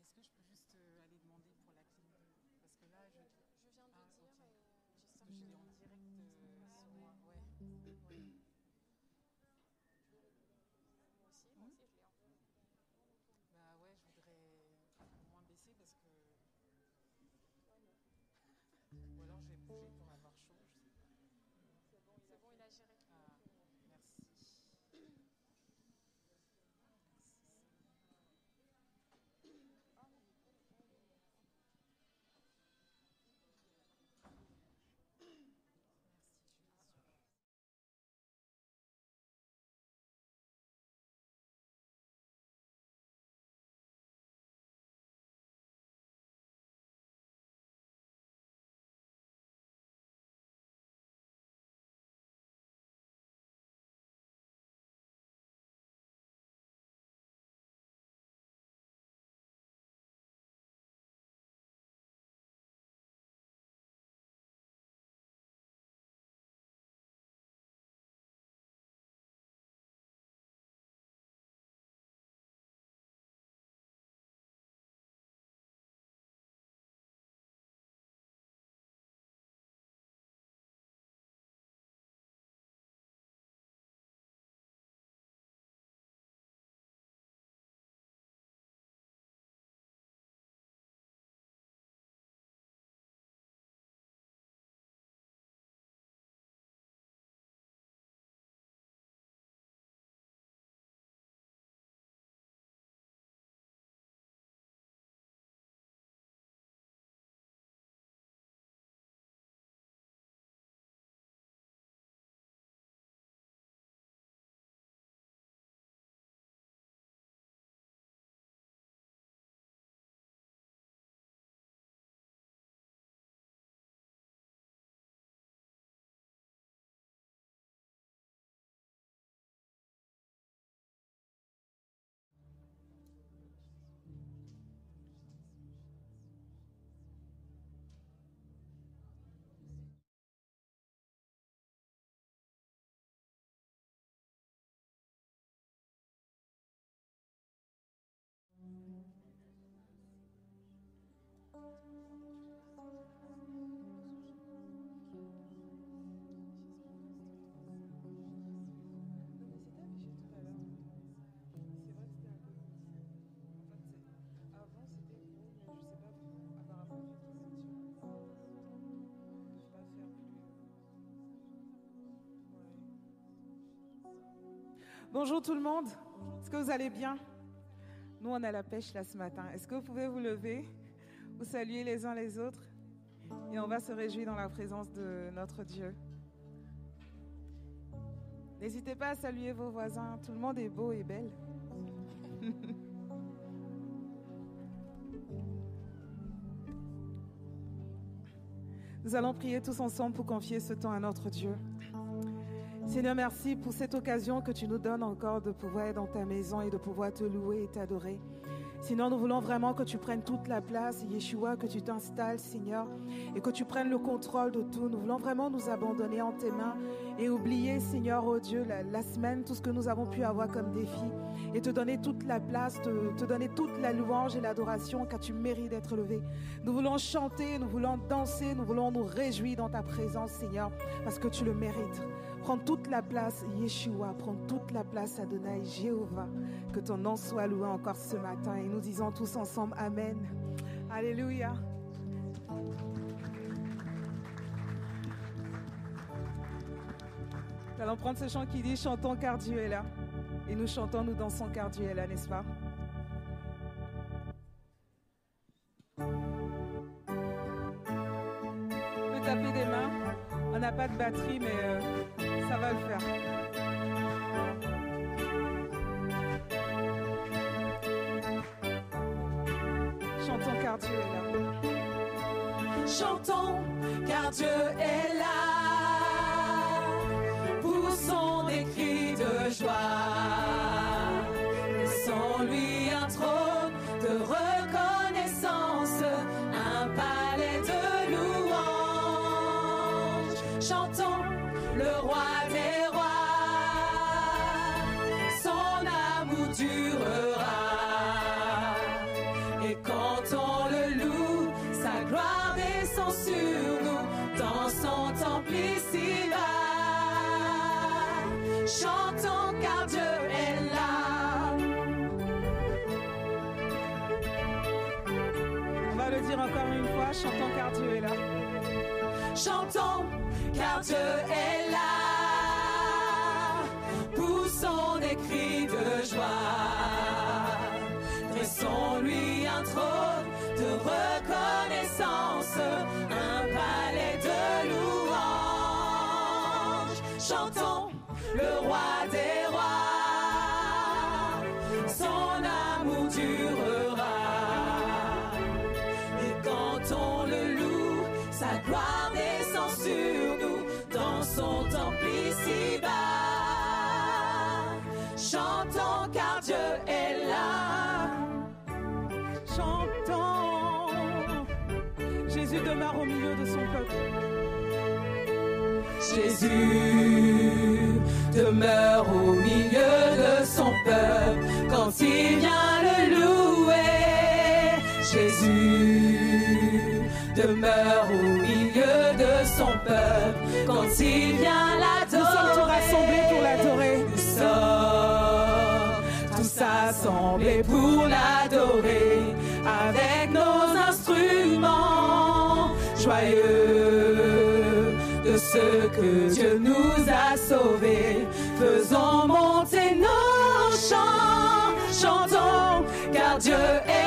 Est-ce que je peux juste euh, aller demander pour la clim Parce que là, je, viens de ah, dire et euh, je en direct euh, sur moi. She Bonjour tout le monde. Est-ce que vous allez bien? Nous, on a la pêche là ce matin. Est-ce que vous pouvez vous lever, vous saluer les uns les autres? Et on va se réjouir dans la présence de notre Dieu. N'hésitez pas à saluer vos voisins. Tout le monde est beau et belle. Nous allons prier tous ensemble pour confier ce temps à notre Dieu. Seigneur, merci pour cette occasion que tu nous donnes encore de pouvoir être dans ta maison et de pouvoir te louer et t'adorer. Sinon, nous voulons vraiment que tu prennes toute la place, Yeshua, que tu t'installes, Seigneur, et que tu prennes le contrôle de tout. Nous voulons vraiment nous abandonner en tes mains et oublier, Seigneur, oh Dieu, la, semaine, tout ce que nous avons pu avoir comme défi, et te donner toute la place, te, te donner toute la louange et l'adoration, car tu mérites d'être levé. Nous voulons chanter, nous voulons danser, nous voulons nous réjouir dans ta présence, Seigneur, parce que tu le mérites. Prends toute la place, Yeshua. Prends toute la place, Adonai, Jéhovah. Que ton nom soit loué encore ce matin. Et nous disons tous ensemble Amen. Alléluia. Nous allons prendre ce chant qui dit Chantons car Dieu est là. Et nous chantons, nous dansons car Dieu est là, n'est-ce pas? peut taper des mains. On n'a pas de batterie, mais. Euh, ça va le faire. Chantons car Dieu est là. Chantons car Dieu est là. Dressons lui un trône chantons car Dieu est là. Chantons car Dieu est là. Poussons des cris de joie. Dressons-lui un trône de reconnaissance, un palais de louanges. Chantons le roi des Jésus demeure au milieu de son peuple quand il vient le louer. Jésus demeure au milieu de son peuple quand il vient Nous sommes tous rassemblés pour l'adorer. l'adorer. Nous sommes tous assemblés pour l'adorer avec nos instruments joyeux Dieu nous a sauvés. Faisons monter nos chants, chantons car Dieu est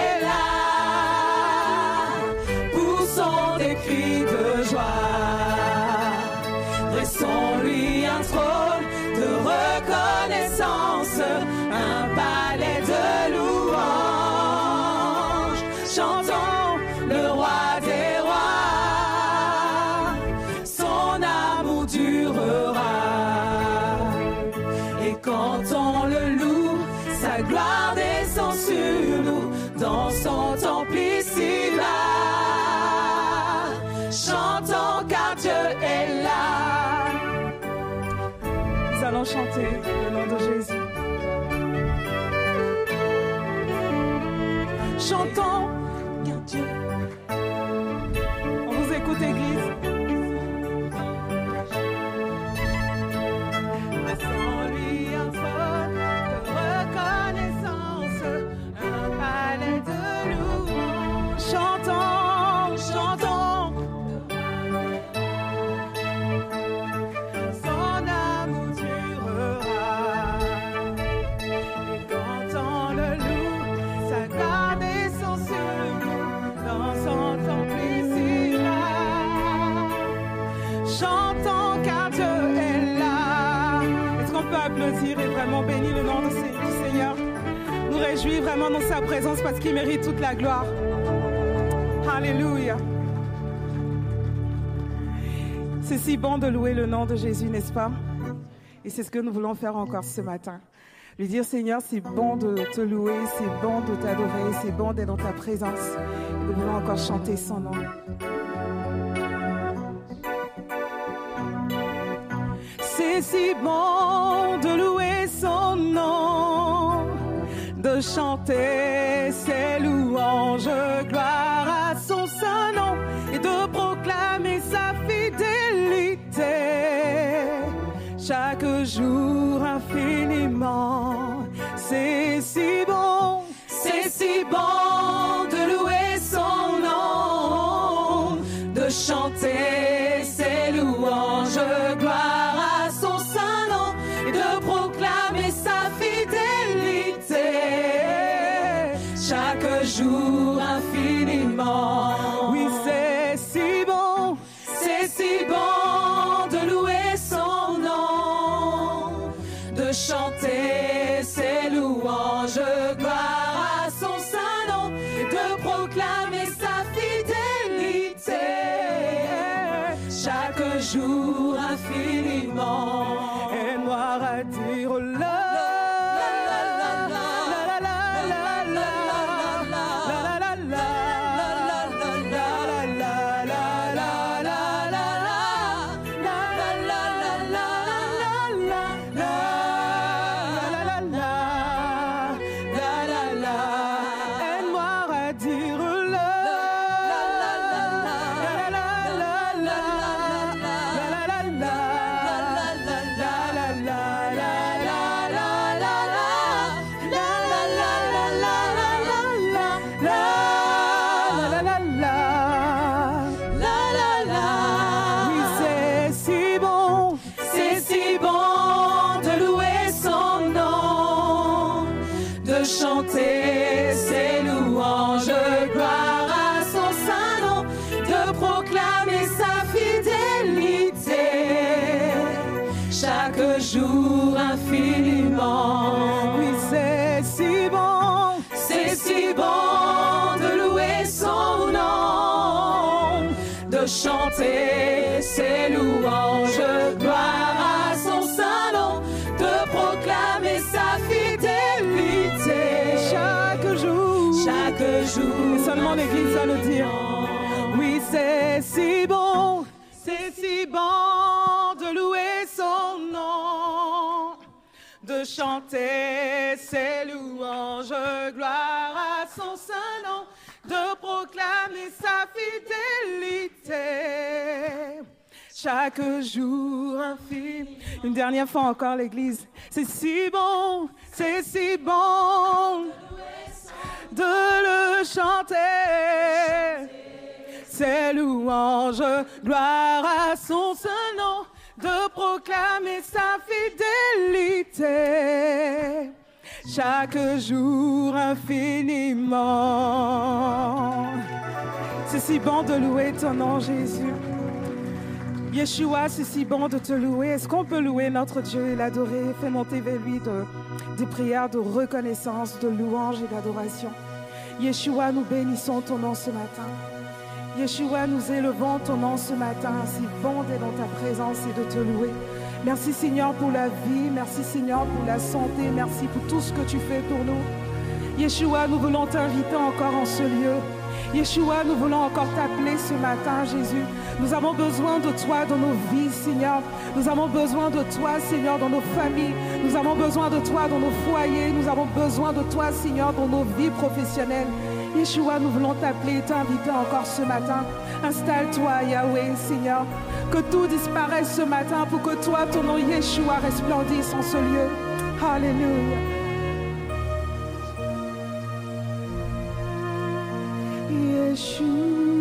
présence parce qu'il mérite toute la gloire. Alléluia. C'est si bon de louer le nom de Jésus, n'est-ce pas? Et c'est ce que nous voulons faire encore ce matin. Lui dire, Seigneur, c'est bon de te louer, c'est bon de t'adorer, c'est bon d'être dans ta présence. Nous voulons encore chanter son nom. C'est si bon de louer son nom, de chanter ses louanges, gloire à son saint nom, et de proclamer sa fidélité chaque jour infiniment. C'est si bon, C'est si bon chanter ses louanges, gloire à son saint nom, de proclamer sa fidélité. Chaque jour infime. Une dernière fois encore l'Église. C'est si bon, c'est si bon de le chanter. Ses louanges, gloire à son saint nom, de proclamer sa fidélité. Chaque jour infiniment. C'est si bon de louer ton nom, Jésus. Yeshua, c'est si bon de te louer. Est-ce qu'on peut louer notre Dieu et l'adorer? Fais monter vers lui de, des prières de reconnaissance, de louange et d'adoration. Yeshua, nous bénissons ton nom ce matin. Yeshua, nous élevons ton nom ce matin. Si bon d'être dans ta présence et de te louer. Merci Seigneur pour la vie. Merci Seigneur pour la santé. Merci pour tout ce que tu fais pour nous. Yeshua, nous voulons t'inviter encore en ce lieu. Yeshua, nous voulons encore t'appeler ce matin, Jésus. Nous avons besoin de toi dans nos vies, Seigneur. Nous avons besoin de toi, Seigneur, dans nos familles. Nous avons besoin de toi dans nos foyers. Nous avons besoin de toi, Seigneur, dans nos vies professionnelles. Yeshua, nous voulons t'appeler t'inviter encore ce matin. Installe-toi, Yahweh, Seigneur. Que tout disparaisse ce matin pour que toi, ton nom Yeshua, resplendisse en ce lieu. Alléluia. Yeshua.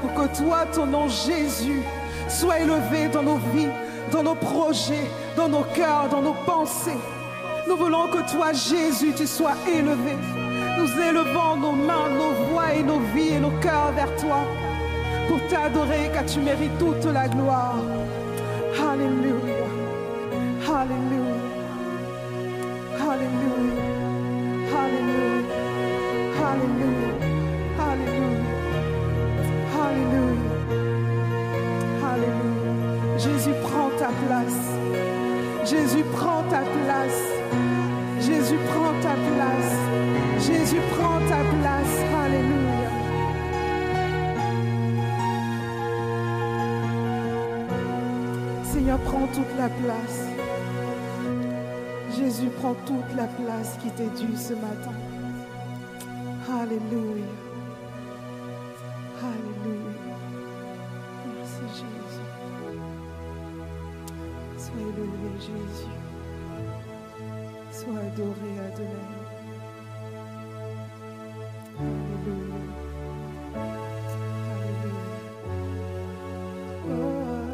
Pour que toi, ton nom Jésus, soit élevé dans nos vies, dans nos projets, dans nos cœurs, dans nos pensées. Nous voulons que toi, Jésus, tu sois élevé. Nous élevons nos mains, nos voix et nos vies et nos cœurs vers toi pour t'adorer car tu mérites toute la gloire. ce matin. Alléluia. Alléluia. Merci Jésus. Sois élevé Jésus. Sois adoré Adonai. Alléluia. Alléluia. Oh,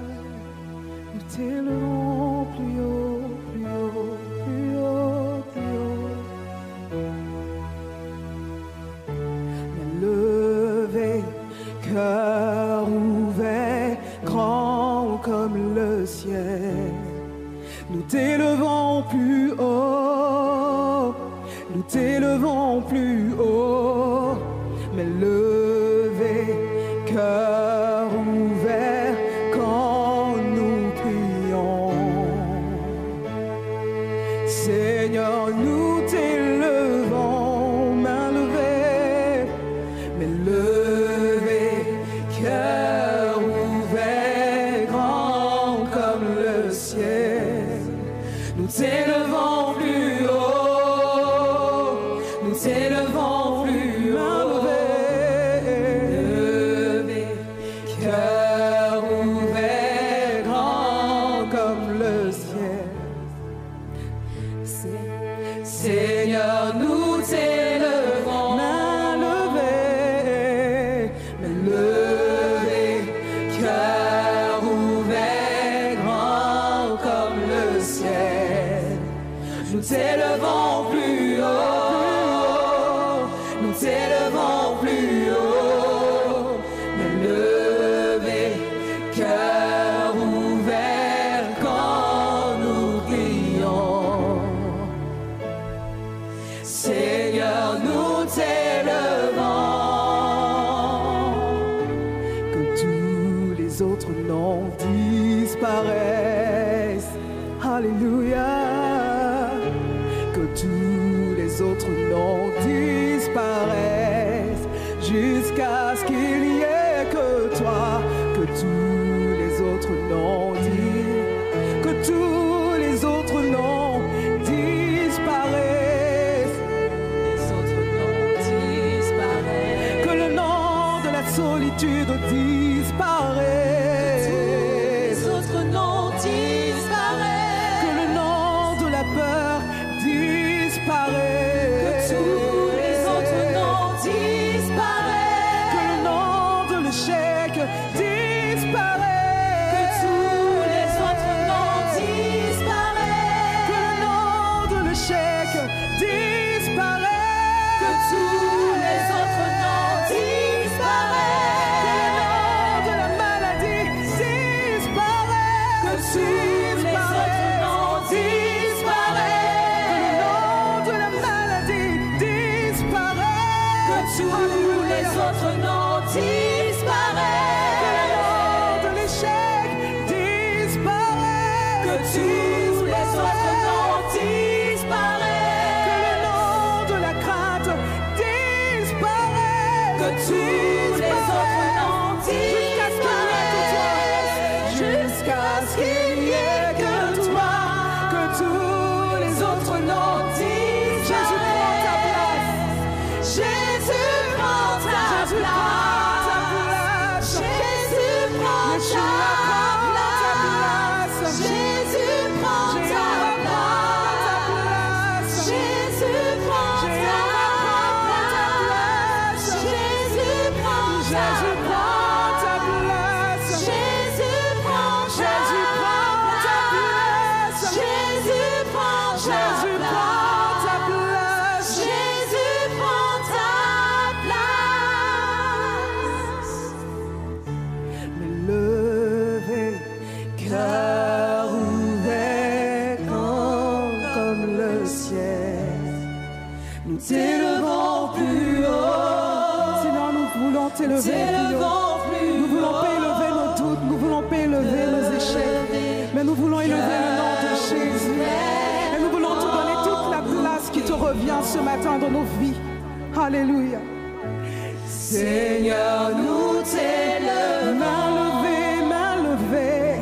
Seigneur, nous t'élevons. Main levée, main levée.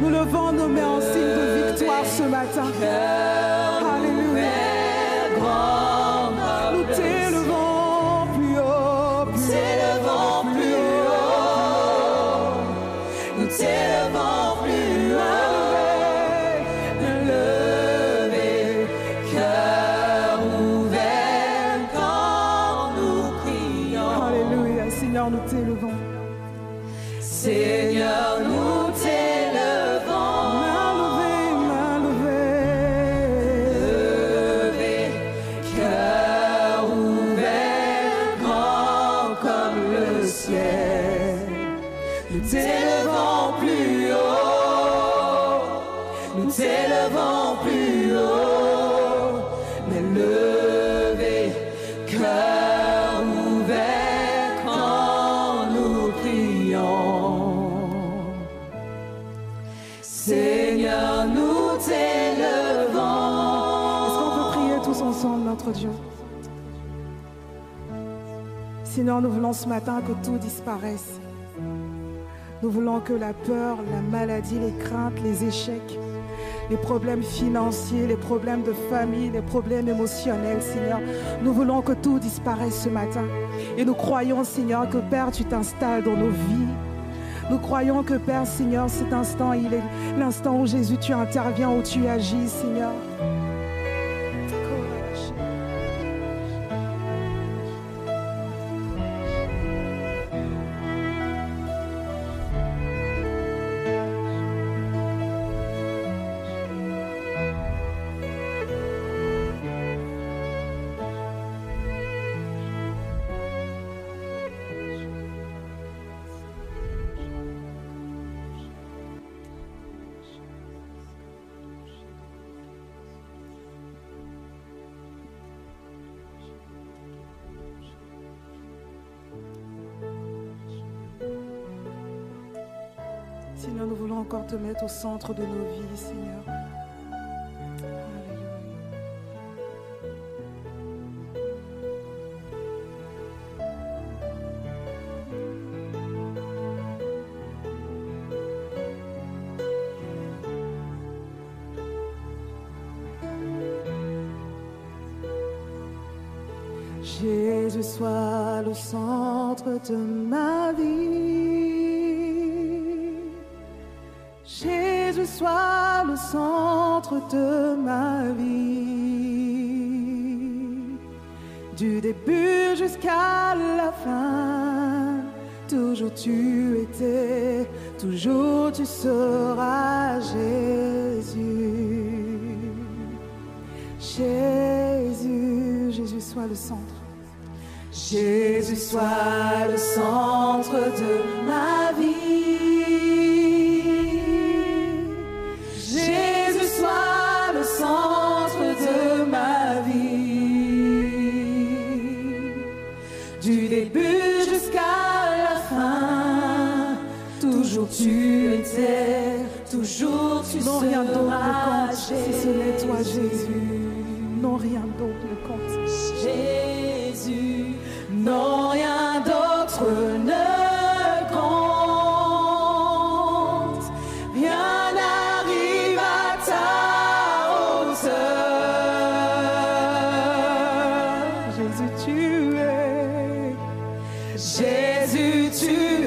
Nous levons nos mains en signe de victoire ce matin. Ce matin que tout disparaisse. Nous voulons que la peur, la maladie, les craintes, les échecs, les problèmes financiers, les problèmes de famille, les problèmes émotionnels, Seigneur, nous voulons que tout disparaisse ce matin. Et nous croyons, Seigneur, que Père, tu t'installes dans nos vies. Nous croyons que Père, Seigneur, cet instant, il est l'instant où Jésus, tu interviens, où tu agis. Seigneur, te mettre au centre de nos vies, Seigneur. Jésus, sois le centre de sois le centre de ma vie. Du début jusqu'à la fin, toujours tu étais, toujours tu seras Jésus. Jésus, Jésus, sois le centre. Jésus, sois le centre de tu étais, toujours tu Non, rien seras compte si ce n'est toi, Jésus. Non, rien d'autre ne compte. Jésus, non rien d'autre ne compte. Rien n'arrive à ta hauteur. Jésus, tu es. Jésus, tu es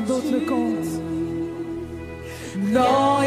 d'autre ne compte. non,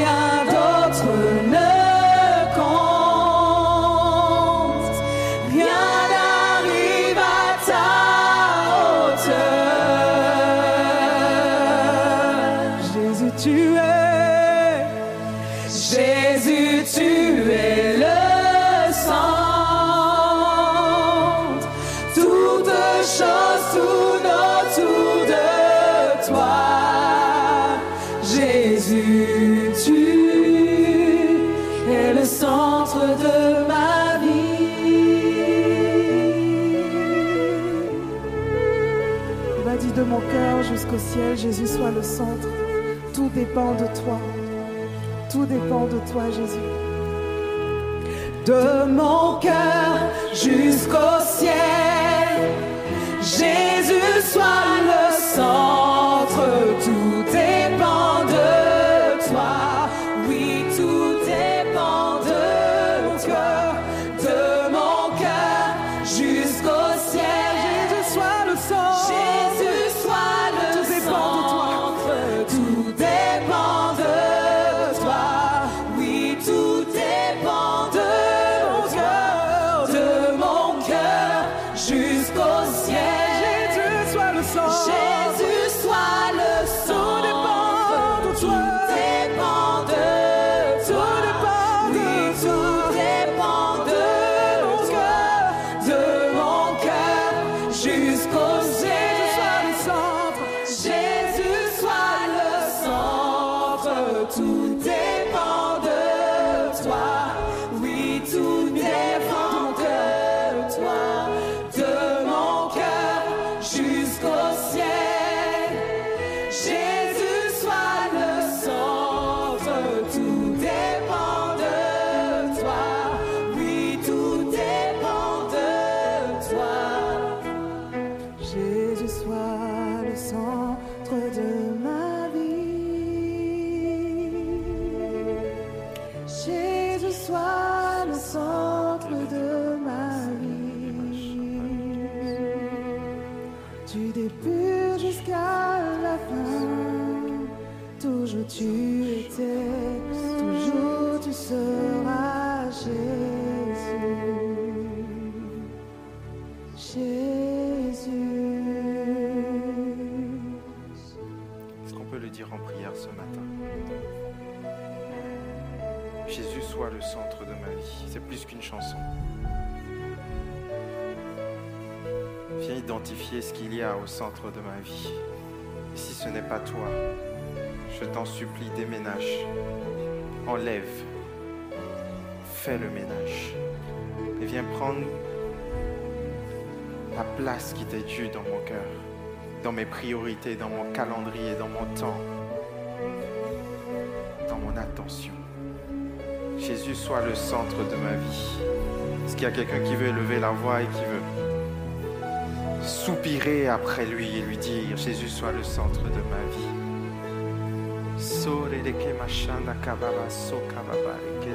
ciel, Jésus soit le centre. Tout dépend de toi. Tout dépend de toi, Jésus. de mon cœur jusqu'au ciel. Jésus soit le centre, tout dépend supplie, déménage, enlève, fais le ménage et viens prendre la place qui t'est due dans mon cœur, dans mes priorités, dans mon calendrier, dans mon temps, dans mon attention. Jésus soit le centre de ma vie. Est-ce qu'il y a quelqu'un qui veut lever la voix et qui veut soupirer après lui et lui dire Jésus soit le centre de ma vie? Sore de que machanda cababa so cababa que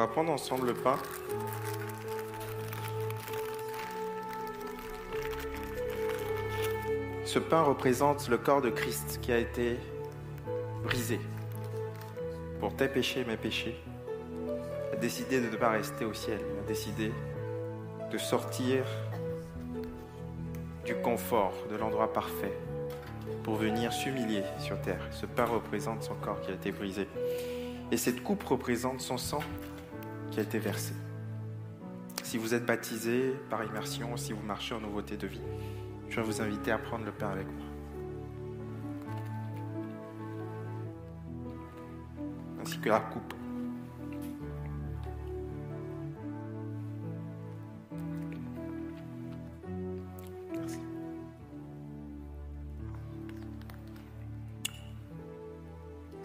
va prendre ensemble le pain. Ce pain représente le corps de Christ qui a été brisé pour tes péchés, mes péchés. Il a décidé de ne pas rester au ciel. Il a décidé de sortir du confort, de l'endroit parfait, pour venir s'humilier sur terre. Ce pain représente son corps qui a été brisé. Et cette coupe représente son sang qui a été versé. Si vous êtes baptisé par immersion, si vous marchez en nouveauté de vie, je vais vous inviter à prendre le pain avec moi. Ainsi que la coupe.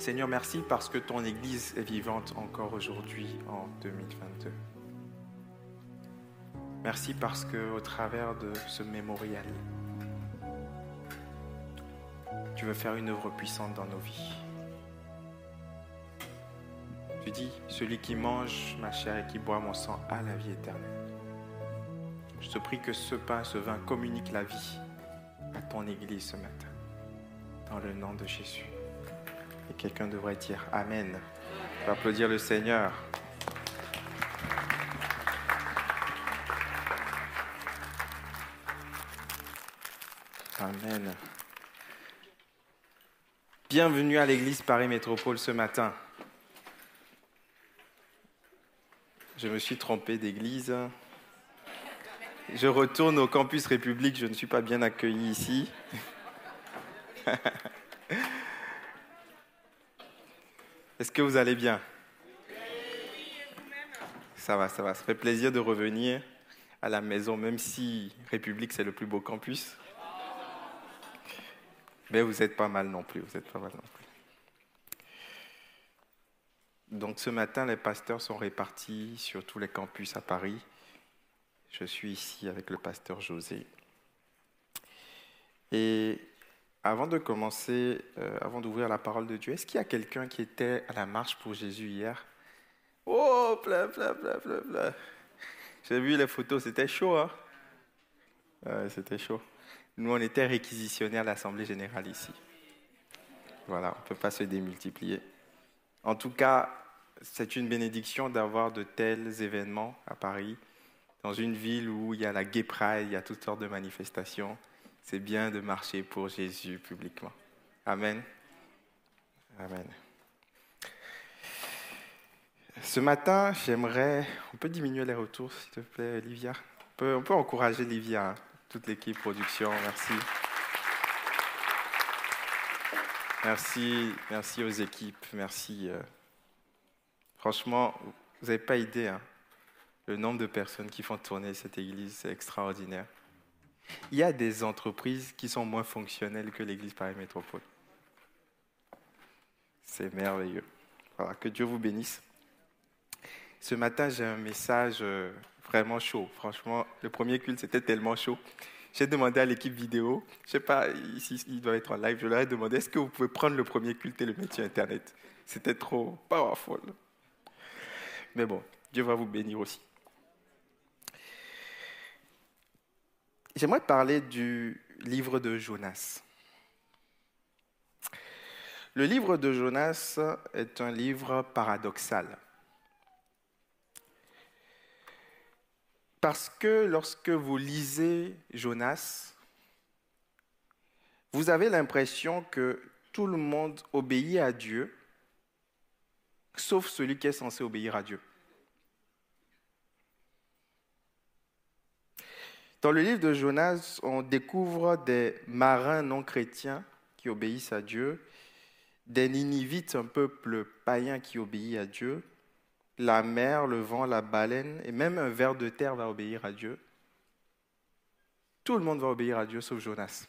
Seigneur, merci parce que ton Église est vivante encore aujourd'hui en 2022. Merci parce que au travers de ce mémorial, tu veux faire une œuvre puissante dans nos vies. Tu dis, celui qui mange ma chair et qui boit mon sang a la vie éternelle. Je te prie que ce pain, ce vin communique la vie à ton Église ce matin. Dans le nom de Jésus. Et quelqu'un devrait dire Amen. On va applaudir le Seigneur. Amen. Bienvenue à l'église Paris Métropole ce matin. Je me suis trompé d'église. Je retourne au campus République, je ne suis pas bien accueilli ici. Est-ce que vous allez bien? Ça va, ça va. Ça fait plaisir de revenir à la maison, même si République c'est le plus beau campus. Mais vous n'êtes pas mal non plus, vous êtes pas mal non plus. Donc ce matin, les pasteurs sont répartis sur tous les campus à Paris. Je suis ici avec le pasteur José. Et avant de commencer, euh, avant d'ouvrir la parole de Dieu, est-ce qu'il y a quelqu'un qui était à la marche pour Jésus hier? Oh, plein, plein, plein, plein, plein. J'ai vu les photos, c'était chaud, hein C'était chaud. Nous, on était réquisitionnés à l'Assemblée générale ici. Voilà, on ne peut pas se démultiplier. En tout cas, c'est une bénédiction d'avoir de tels événements à Paris, dans une ville où il y a la Gay Pride, il y a toutes sortes de manifestations. C'est bien de marcher pour Jésus publiquement. Amen. Amen. Ce matin, j'aimerais. On peut diminuer les retours, s'il te plaît, Olivia on peut, encourager Olivia, hein, toute l'équipe production. Merci. Merci, merci aux équipes. Merci. Euh, Franchement, vous n'avez pas idée, hein. le nombre de personnes qui font tourner cette église, c'est extraordinaire. Il y a des entreprises qui sont moins fonctionnelles que l'église Paris Métropole. C'est merveilleux. Voilà, que Dieu vous bénisse. Ce matin, j'ai un message euh, vraiment chaud. Franchement, le premier culte, c'était tellement chaud. J'ai demandé à l'équipe vidéo, je ne sais pas, ici, il doit être en live, je leur ai demandé, est-ce que vous pouvez prendre le premier culte et le mettre sur Internet? C'était trop powerful. Mais bon, Dieu va vous bénir aussi. J'aimerais parler du livre de Jonas. Le livre de Jonas est un livre paradoxal. Parce que lorsque vous lisez Jonas, vous avez l'impression que tout le monde obéit à Dieu sauf celui qui est censé obéir à Dieu. Dans le livre de Jonas, on découvre des marins non chrétiens qui obéissent à Dieu, des Ninivites, un peuple païen qui obéit à Dieu, la mer, le vent, la baleine, et même un ver de terre va obéir à Dieu. Tout le monde va obéir à Dieu sauf Jonas.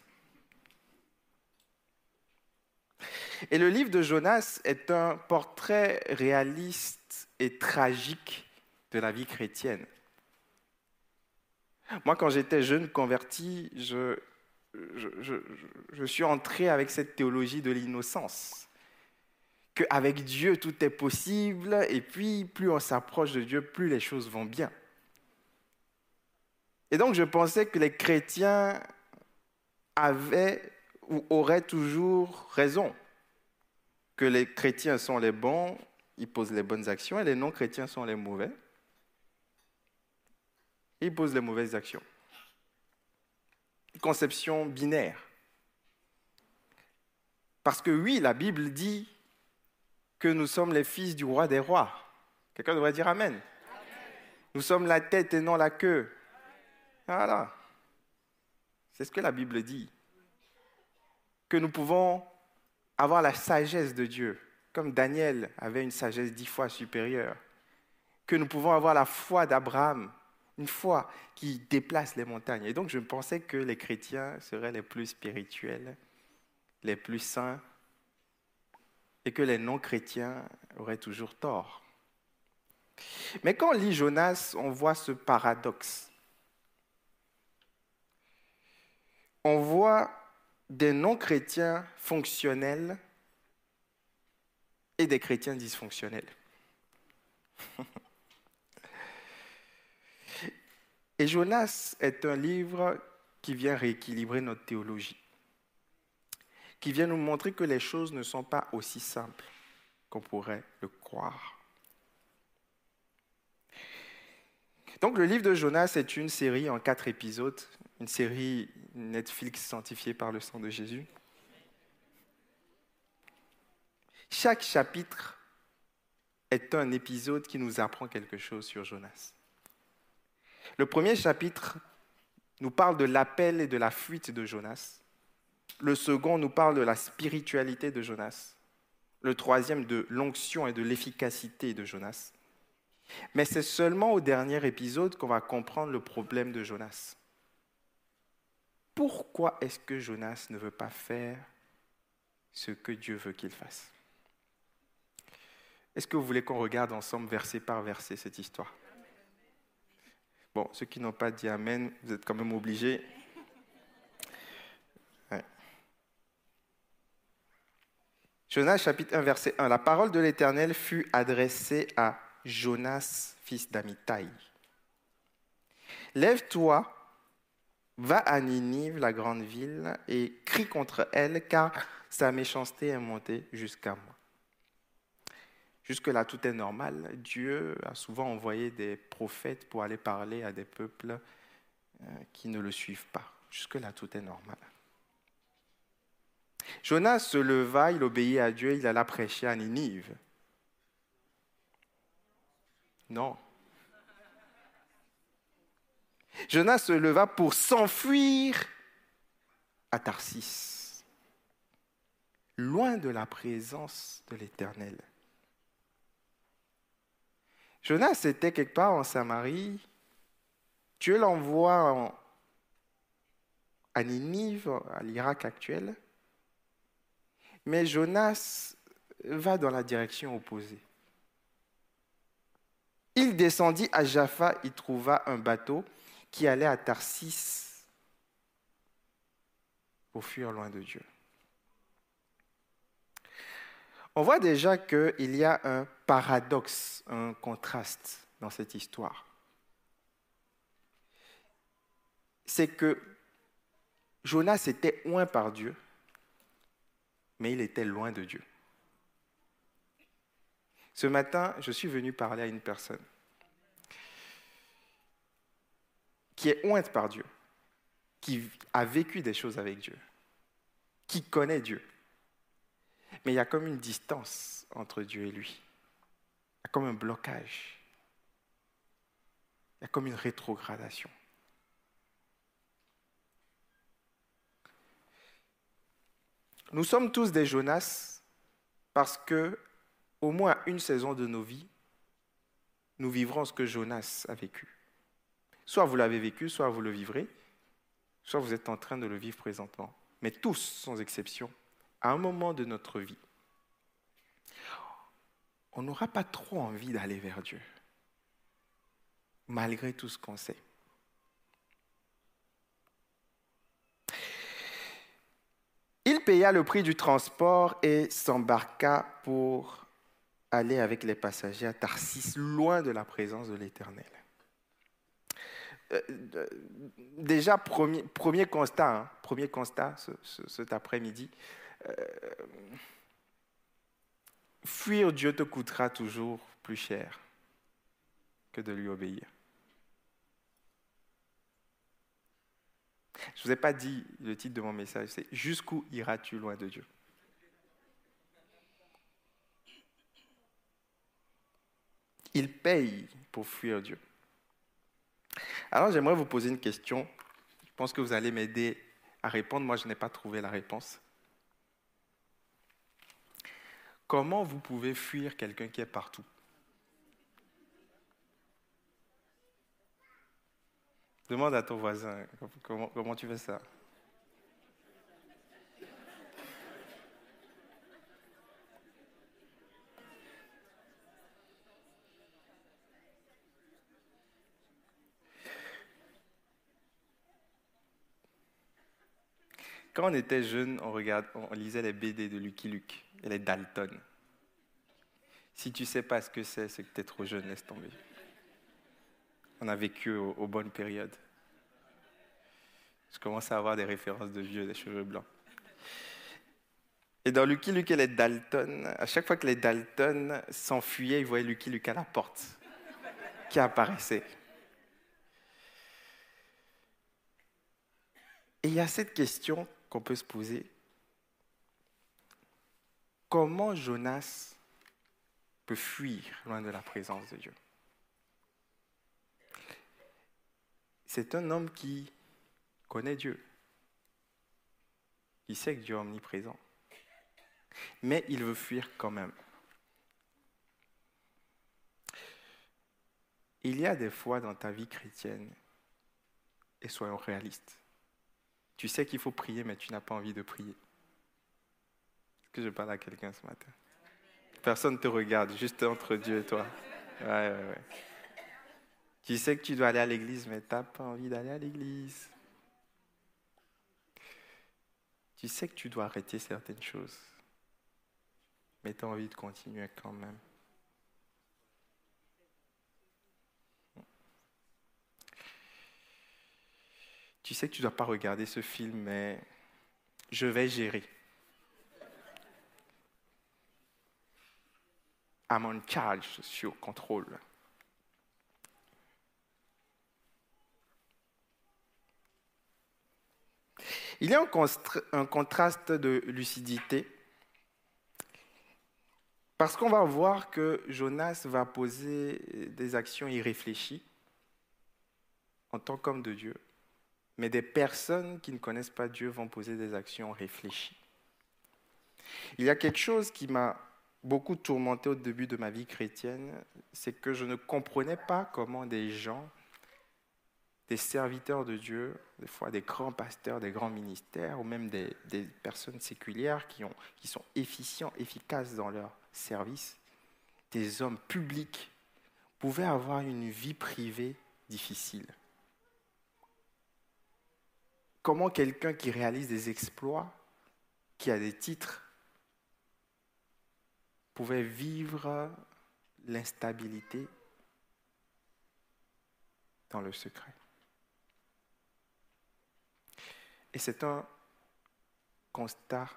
Et le livre de Jonas est un portrait réaliste et tragique de la vie chrétienne. Moi, quand j'étais jeune converti, je, suis entré avec cette théologie de l'innocence. Qu'avec Dieu, tout est possible, et puis plus on s'approche de Dieu, plus les choses vont bien. Et donc, je pensais que les chrétiens avaient ou auraient toujours raison que les chrétiens sont les bons, ils posent les bonnes actions, et les non-chrétiens sont les mauvais, ils posent les mauvaises actions. Conception binaire. Parce que oui, la Bible dit que nous sommes les fils du roi des rois. Quelqu'un devrait dire Amen. Nous sommes la tête et non la queue. Voilà. C'est ce que la Bible dit. Que nous pouvons avoir la sagesse de Dieu, comme Daniel avait une sagesse dix fois supérieure, que nous pouvons avoir la foi d'Abraham, une foi qui déplace les montagnes. Et donc je pensais que les chrétiens seraient les plus spirituels, les plus saints, et que les non-chrétiens auraient toujours tort. Mais quand on lit Jonas, on voit ce paradoxe. On voit des non-chrétiens fonctionnels et des chrétiens dysfonctionnels. et Jonas est un livre qui vient rééquilibrer notre théologie, qui vient nous montrer que les choses ne sont pas aussi simples qu'on pourrait le croire. Donc le livre de Jonas est une série en quatre épisodes une série Netflix sanctifiée par le sang de Jésus. Chaque chapitre est un épisode qui nous apprend quelque chose sur Jonas. Le premier chapitre nous parle de l'appel et de la fuite de Jonas. Le second nous parle de la spiritualité de Jonas. Le troisième de l'onction et de l'efficacité de Jonas. Mais c'est seulement au dernier épisode qu'on va comprendre le problème de Jonas. Pourquoi est-ce que Jonas ne veut pas faire ce que Dieu veut qu'il fasse? Est-ce que vous voulez qu'on regarde ensemble verset par verset cette histoire? Bon, ceux qui n'ont pas dit Amen, vous êtes quand même obligés. Jonas chapitre 1 verset 1. La parole de l'Éternel fut adressée à Jonas, fils d'Amitai. Lève-toi, va à Ninive, la grande ville, et crie contre elle, car sa méchanceté est montée jusqu'à moi. Jusque-là, tout est normal. Dieu a souvent envoyé des prophètes pour aller parler à des peuples euh, qui ne le suivent pas. Jusque-là, tout est normal. Jonas se leva, il obéit à Dieu, il alla prêcher à Ninive. Non. Jonas se leva pour s'enfuir à Tarsis, loin de la présence de l'Éternel. Jonas était quelque part en Samarie. Dieu l'envoie à Ninive, à l'Irak actuel. Mais Jonas va dans la direction opposée. Il descendit à Jaffa, il trouva un bateau qui allait à Tarsis pour fuir loin de Dieu. On voit déjà qu'il y a un paradoxe, un contraste dans cette histoire. C'est que Jonas était loin par Dieu, mais il était loin de Dieu. Ce matin, je suis venu parler à une personne qui est ointe par Dieu, qui a vécu des choses avec Dieu, qui connaît Dieu, mais il y a comme une distance entre Dieu et lui. Il y a comme un blocage. Il y a comme une rétrogradation. Nous sommes tous des Jonas parce que, au moins une saison de nos vies, nous vivrons ce que Jonas a vécu. Soit vous l'avez vécu, soit vous le vivrez, soit vous êtes en train de le vivre présentement. Mais tous, sans exception, à un moment de notre vie, on n'aura pas trop envie d'aller vers Dieu, malgré tout ce qu'on sait. Il paya le prix du transport et s'embarqua pour aller avec les passagers à Tarsis, loin de la présence de l'Éternel. Euh, euh, déjà, premier, constat, hein, premier constat cet après-midi, euh, fuir Dieu te coûtera toujours plus cher que de lui obéir. Je ne vous ai pas dit le titre de mon message, c'est Jusqu'où iras-tu loin de Dieu? Il paye pour fuir Dieu. Alors j'aimerais vous poser une question. Je pense que vous allez m'aider à répondre. Moi, je n'ai pas trouvé la réponse. Comment vous pouvez fuir quelqu'un qui est partout? Demande à ton voisin comment, tu fais ça? Quand on était jeune, on, on lisait les BD de Lucky Luke et les Dalton. Si tu ne sais pas ce que c'est, c'est que tu es trop jeune, laisse tomber. On a vécu aux, bonnes périodes. Je commence à avoir des références de vieux, des cheveux blancs. Et dans Lucky Luke et les Dalton, à chaque fois que les Dalton s'enfuyaient, ils voyaient Lucky Luke à la porte, qui apparaissait. Et il y a cette question qu'on peut se poser. Comment Jonas peut fuir loin de la présence de Dieu? C'est un homme qui connaît Dieu. Il sait que Dieu est omniprésent. Mais il veut fuir quand même. Il y a des fois dans ta vie chrétienne, et soyons réalistes, tu sais qu'il faut prier, mais tu n'as pas envie de prier. Je parle à quelqu'un ce matin Personne ne te regarde, juste entre Dieu et toi. Tu sais que tu dois aller à l'église, mais tu n'as pas envie d'aller à l'église. Tu sais que tu dois arrêter certaines choses, mais tu as envie de continuer quand même. Tu sais que tu ne dois pas regarder ce film, mais je vais gérer. I'm on charge, sur contrôle. Il y a un, contraste de lucidité parce qu'on va voir que Jonas va poser des actions irréfléchies en tant qu'homme de Dieu, mais des personnes qui ne connaissent pas Dieu vont poser des actions réfléchies. Il y a quelque chose qui m'a beaucoup tourmenté au début de ma vie chrétienne, c'est que je ne comprenais pas comment des gens des serviteurs de Dieu, des fois des grands pasteurs, des grands ministères, ou même des, personnes séculières qui, ont, qui sont efficaces dans leur service, des hommes publics, pouvaient avoir une vie privée difficile. Comment quelqu'un qui réalise des exploits, qui a des titres, pouvait vivre l'instabilité dans le secret. Et c'est un constat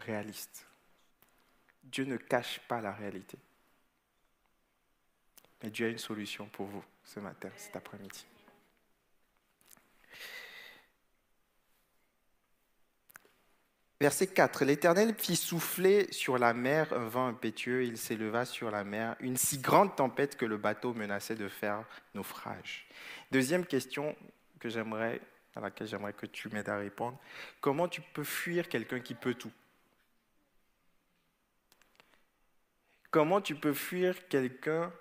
réaliste. Dieu ne cache pas la réalité. Mais Dieu a une solution pour vous ce matin, cet après-midi. Verset 4. L'Éternel fit souffler sur la mer un vent impétueux, il s'éleva sur la mer, une si grande tempête que le bateau menaçait de faire naufrage. Deuxième question que j'aimerais à laquelle j'aimerais que tu m'aides à répondre. Comment tu peux fuir quelqu'un qui peut tout? Comment tu peux fuir quelqu'un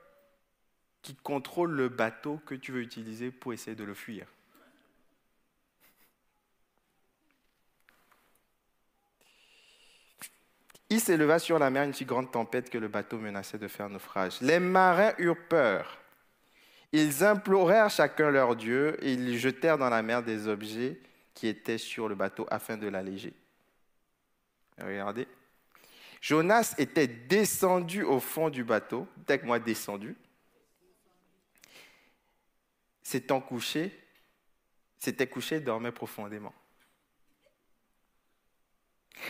qui contrôle le bateau que tu veux utiliser pour essayer de le fuir? Il s'éleva sur la mer une si grande tempête que le bateau menaçait de faire naufrage. Les marins eurent peur ils implorèrent chacun leur Dieu et ils jetèrent dans la mer des objets qui étaient sur le bateau afin de l'alléger. Regardez. Jonas était descendu au fond du bateau, dès que moi descendu, s'étant couché, s'était couché, dormait profondément.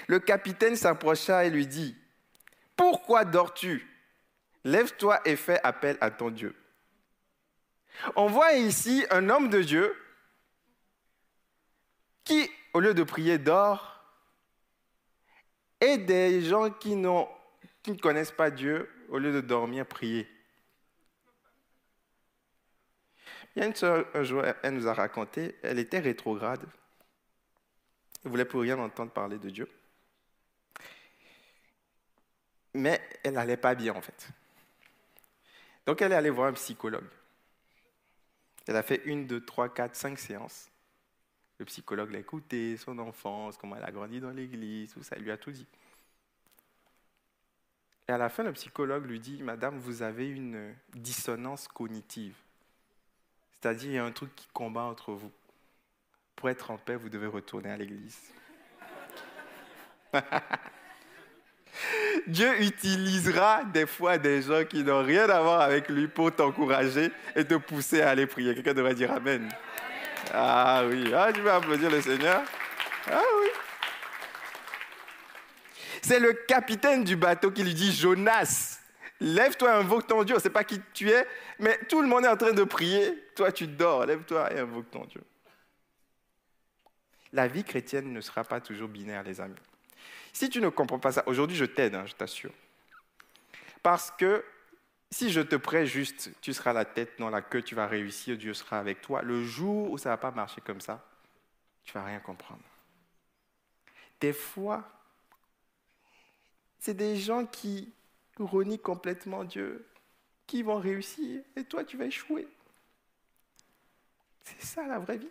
Le capitaine s'approcha et lui dit, Pourquoi dors-tu? Lève-toi et fais appel à ton Dieu. On voit ici un homme de Dieu qui, au lieu de prier, dort, et des gens qui, ne connaissent pas Dieu, au lieu de dormir, prier. Il y un jour, elle nous a raconté, elle était rétrograde. Elle voulait plus rien entendre parler de Dieu. Mais elle n'allait pas bien, en fait. Donc, elle est allée voir un psychologue. Elle a fait une, deux, trois, quatre, cinq séances. Le psychologue l'a écouté, son enfance, comment elle a grandi dans l'église, tout ça, il lui a tout dit. Et à la fin, le psychologue lui dit, Madame, vous avez une dissonance cognitive. C'est-à-dire, il y a un truc qui combat entre vous. Pour être en paix, vous devez retourner à l'église. Dieu utilisera des fois des gens qui n'ont rien à voir avec lui pour t'encourager et te pousser à aller prier. Quelqu'un devrait dire Amen. Ah oui, ah, tu vas applaudir le Seigneur? Ah. C'est le capitaine du bateau qui lui dit Jonas, lève-toi et invoque ton Dieu. On ne sait pas qui tu es, mais tout le monde est en train de prier. Toi, tu dors. Lève-toi et invoque ton Dieu. La vie chrétienne ne sera pas toujours binaire, les amis. Si tu ne comprends pas ça, aujourd'hui je t'aide, hein, je t'assure. Parce que si je te prête juste, tu seras la tête dans la queue, tu vas réussir, Dieu sera avec toi. Le jour où ça ne va pas marcher comme ça, tu vas rien comprendre. Des fois, c'est des gens qui renient complètement Dieu, qui vont réussir, et toi, tu vas échouer. C'est ça la vraie vie.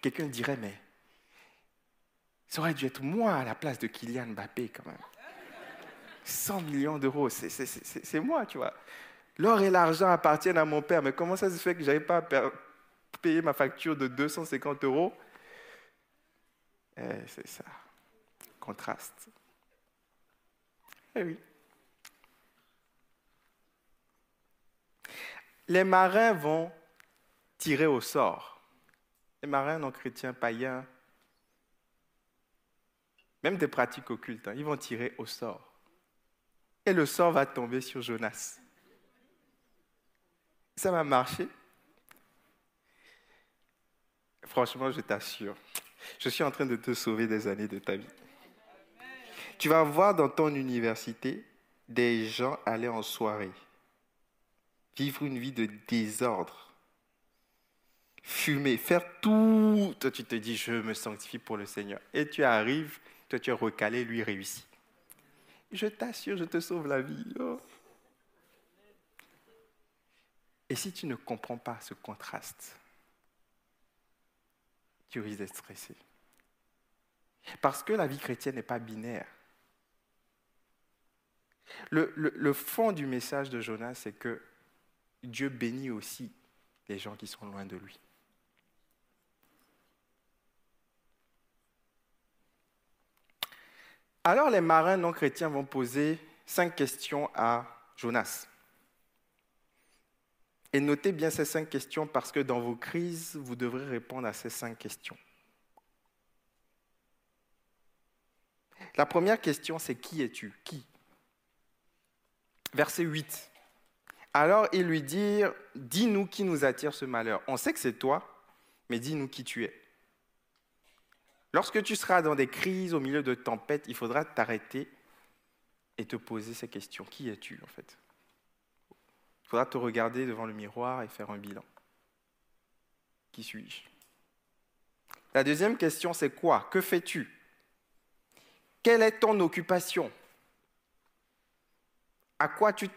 Quelqu'un dirait, mais ça aurait dû être moi à la place de Kylian Mbappé quand même. 100 millions d'euros, c'est moi, tu vois. L'or et l'argent appartiennent à mon père, mais comment ça se fait que je n'avais pas payé ma facture de 250 euros? Eh, C'est ça. Contraste. Eh oui. Les marins vont tirer au sort. Les marins non chrétiens, païens, même des pratiques occultes, hein, ils vont tirer au sort. Et le sort va tomber sur Jonas. Ça va marcher. Franchement, je t'assure, je suis en train de te sauver des années de ta vie. Tu vas voir dans ton université des gens aller en soirée, vivre une vie de désordre, fumer, faire tout. Toi, tu te dis, je me sanctifie pour le Seigneur. Et tu arrives, toi, tu es recalé, lui réussit. Je t'assure, je te sauve la vie. Oh. Et si tu ne comprends pas ce contraste, tu risques d'être stressé. Parce que la vie chrétienne n'est pas binaire. Le, le, fond du message de Jonas, c'est que Dieu bénit aussi les gens qui sont loin de lui. Alors les marins non chrétiens vont poser cinq questions à Jonas. Et notez bien ces cinq questions parce que dans vos crises, vous devrez répondre à ces cinq questions. La première question, c'est qui es-tu? Qui? Verset 8. Alors ils lui dirent, dis-nous qui nous attire ce malheur. On sait que c'est toi, mais dis-nous qui tu es. Lorsque tu seras dans des crises, au milieu de tempêtes, il faudra t'arrêter et te poser ces questions. Qui es-tu en fait? Il faudra te regarder devant le miroir et faire un bilan. Qui suis-je? La deuxième question, c'est quoi? Que fais-tu? Quelle est ton occupation? À quoi tu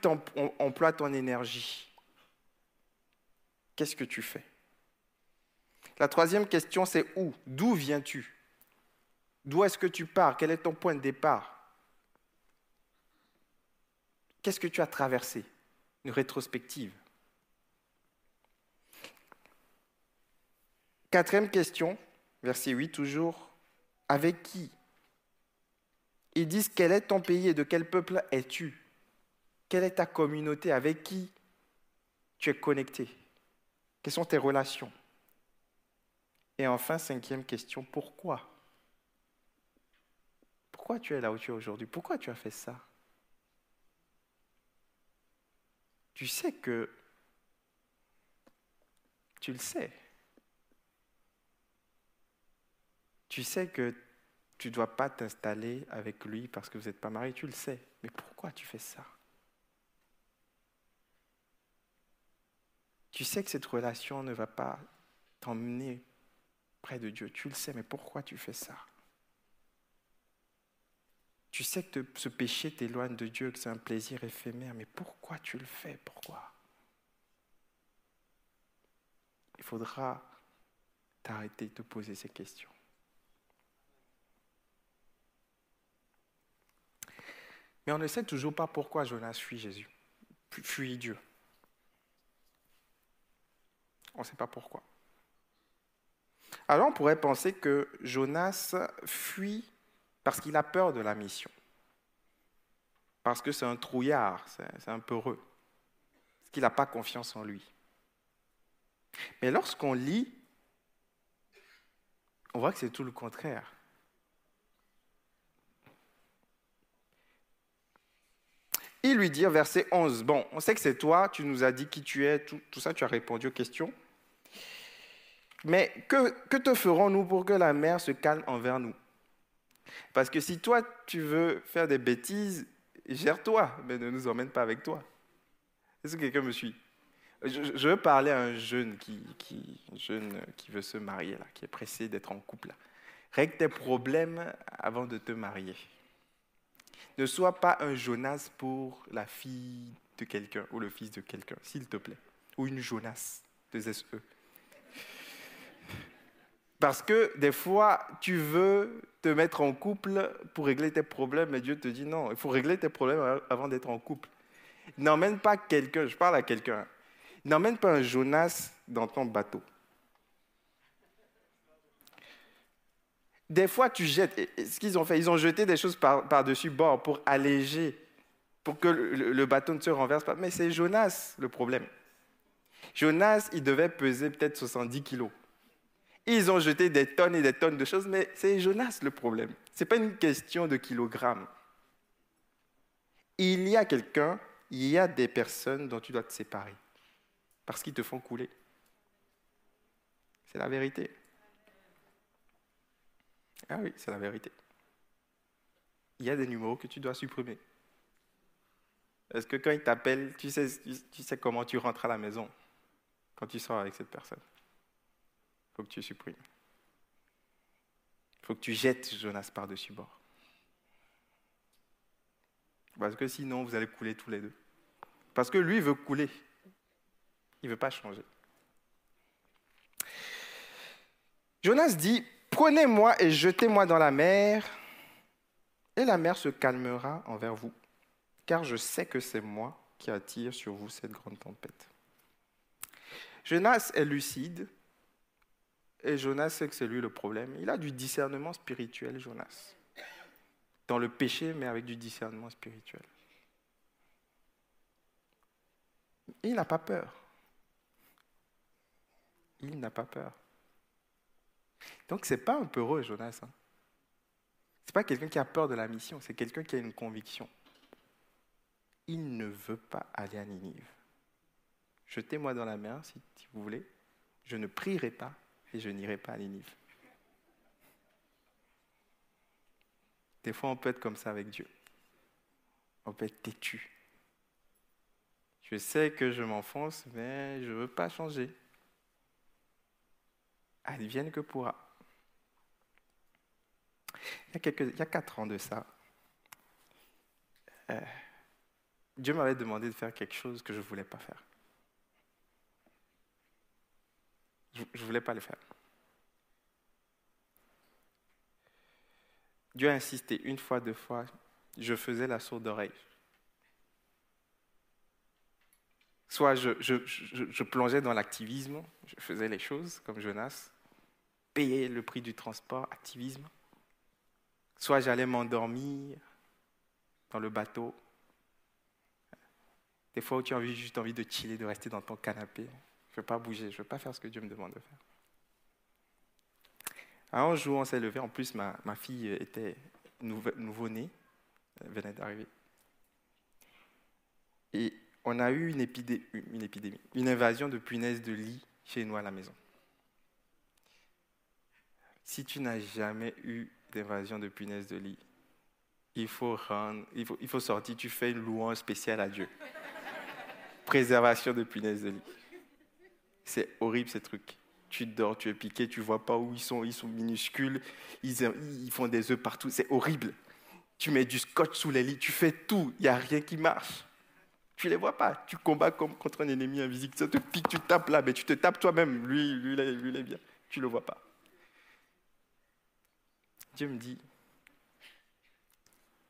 emploies ton énergie? Qu'est-ce que tu fais? La troisième question, c'est où? D'où viens-tu? D'où est-ce que tu pars? Quel est ton point de départ? Qu'est-ce que tu as traversé? Une rétrospective. Quatrième question, verset 8 toujours. Avec qui? Ils disent quel est ton pays et de quel peuple es-tu? Quelle est ta communauté? Avec qui tu es connecté? Quelles sont tes relations? Et enfin, cinquième question, pourquoi? Pourquoi tu es là où tu es aujourd'hui? Pourquoi tu as fait ça? Tu sais que... Tu le sais. Tu sais que tu ne dois pas t'installer avec lui parce que vous n'êtes pas marié, tu le sais. Mais pourquoi tu fais ça? Tu sais que cette relation ne va pas t'emmener près de Dieu. Tu le sais, mais pourquoi tu fais ça? Tu sais que ce péché t'éloigne de Dieu, que c'est un plaisir éphémère, mais pourquoi tu le fais? Pourquoi? Il faudra t'arrêter de te poser ces questions. Mais on ne sait toujours pas pourquoi Jonas fuit Jésus, fuit Dieu. On ne sait pas pourquoi. Alors on pourrait penser que Jonas fuit parce qu'il a peur de la mission. Parce que c'est un trouillard, c'est un peureux. Parce qu'il n'a pas confiance en lui. Mais lorsqu'on lit, on voit que c'est tout le contraire. Il lui dit, verset 11, bon, on sait que c'est toi, tu nous as dit qui tu es, tout, ça, tu as répondu aux questions. Mais que te ferons-nous pour que la mer se calme envers nous? Parce que si toi, tu veux faire des bêtises, gère-toi, mais ne nous emmène pas avec toi. Est-ce que quelqu'un me suit? Je, veux parler à un jeune qui, qui, jeune qui veut se marier, là, qui est pressé d'être en couple. Là. Règle tes problèmes avant de te marier. Ne sois pas un Jonas pour la fille de quelqu'un ou le fils de quelqu'un, s'il te plaît. Ou une Jonas, de SE. Parce que des fois, tu veux te mettre en couple pour régler tes problèmes, mais Dieu te dit non, il faut régler tes problèmes avant d'être en couple. N'emmène pas quelqu'un, je parle à quelqu'un, n'emmène pas un Jonas dans ton bateau. Des fois, tu jettes. Ce qu'ils ont fait, ils ont jeté des choses par-dessus bord pour alléger, pour que le, bateau ne se renverse pas. Mais c'est Jonas le problème. Jonas, il devait peser peut-être 70 kilos. Ils ont jeté des tonnes et des tonnes de choses, mais c'est Jonas le problème. Ce n'est pas une question de kilogrammes. Il y a quelqu'un, il y a des personnes dont tu dois te séparer parce qu'ils te font couler. C'est la vérité. Ah oui, c'est la vérité. Il y a des numéros que tu dois supprimer. Est-ce que quand ils t'appellent, tu sais, tu sais comment tu rentres à la maison quand tu sors avec cette personne? Faut que tu supprimes. Faut que tu jettes Jonas par-dessus bord. Parce que sinon, vous allez couler tous les deux. Parce que lui veut couler. Il ne veut pas changer. Jonas dit, prenez-moi et jetez-moi dans la mer, et la mer se calmera envers vous, car je sais que c'est moi qui attire sur vous cette grande tempête. Jonas est lucide, et Jonas sait que c'est lui le problème. Il a du discernement spirituel, Jonas. Dans le péché, mais avec du discernement spirituel. Il n'a pas peur. Il n'a pas peur. Donc, ce n'est pas un peureux, Jonas. Hein. Ce n'est pas quelqu'un qui a peur de la mission, c'est quelqu'un qui a une conviction. Il ne veut pas aller à Ninive. Jetez-moi dans la mer si, vous voulez. Je ne prierai pas et je n'irai pas à Ninive. Des fois, on peut être comme ça avec Dieu. On peut être têtu. Je sais que je m'enfonce, mais je ne veux pas changer advienne que pourra. Il y a, il y a quatre ans de ça, euh, Dieu m'avait demandé de faire quelque chose que je ne voulais pas faire. Je ne voulais pas le faire. Dieu a insisté une fois, deux fois, je faisais la sourde oreille. Soit je, plongeais dans l'activisme, je faisais les choses comme Jonas, payer le prix du transport, activisme. Soit j'allais m'endormir dans le bateau. Des fois où tu as juste envie de chiller, de rester dans ton canapé. Je ne veux pas bouger, je ne veux pas faire ce que Dieu me demande de faire. Un jour, on s'est levé. En plus, ma, ma fille était nouveau-née, elle venait d'arriver. Et on a eu une épidémie, une épidémie, une invasion de punaises de lit chez nous à la maison. Si tu n'as jamais eu d'invasion de punaises de lit, il faut, rendre, il faut, il faut sortir, tu fais une louange spéciale à Dieu. Préservation de punaises de lit. C'est horrible ces trucs. Tu dors, tu es piqué, tu vois pas où ils sont, ils sont minuscules, ils, font des œufs partout, c'est horrible. Tu mets du scotch sous les lits, tu fais tout, il n'y a rien qui marche. Tu ne les vois pas, tu combats comme contre un ennemi invisible, ça te pique, tu tapes là, mais tu te tapes toi-même, lui, lui, lui, lui, il est bien, tu le vois pas. Dieu me dit,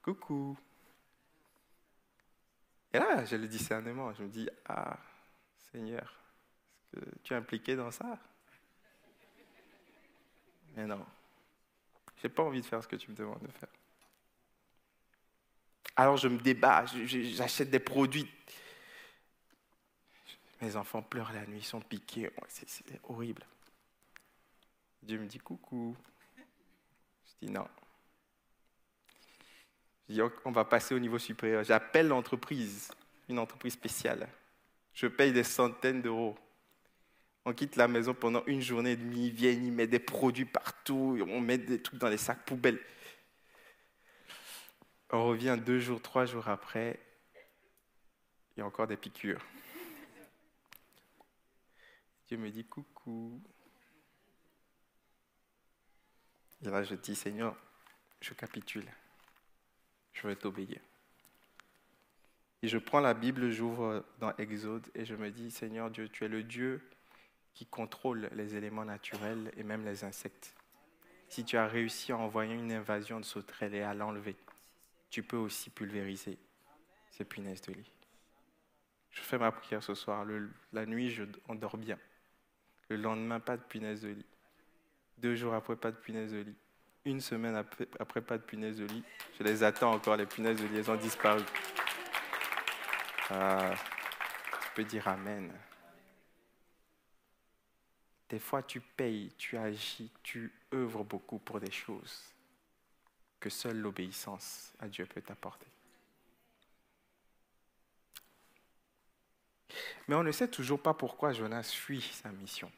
coucou. Et là, j'ai le discernement. Je me dis, ah, Seigneur, tu es impliqué dans ça Mais non, je n'ai pas envie de faire ce que tu me demandes de faire. Alors je me débat, j'achète des produits. Mes enfants pleurent la nuit, ils sont piqués, c'est horrible. Dieu me dit coucou. Je dis non. Je dis, on va passer au niveau supérieur. J'appelle l'entreprise, une entreprise spéciale. Je paye des centaines d'euros. On quitte la maison pendant une journée et demie, ils viennent, ils mettent des produits partout, on met des trucs dans les sacs poubelles. On revient deux jours, trois jours après, il y a encore des piqûres. Dieu me dit coucou. Et là, je dis Seigneur, je capitule. Je vais t'obéir. Et je prends la Bible, j'ouvre dans Exode et je me dis Seigneur Dieu, tu es le Dieu qui contrôle les éléments naturels et même les insectes. Si tu as réussi à envoyer une invasion de sauterelles et à l'enlever, tu peux aussi pulvériser ces punaises de lit. Je fais ma prière ce soir. la nuit, je, on dort bien. Le lendemain, pas de punaise de lit. Deux jours après, pas de punaise de lit. Une semaine après, pas de punaise de lit. Je les attends encore, les punaises de lit, elles ont disparu. Ah, tu peux dire Amen. Des fois, tu payes, tu agis, tu œuvres beaucoup pour des choses que seule l'obéissance à Dieu peut t'apporter. Mais on ne sait toujours pas pourquoi Jonas fuit sa mission.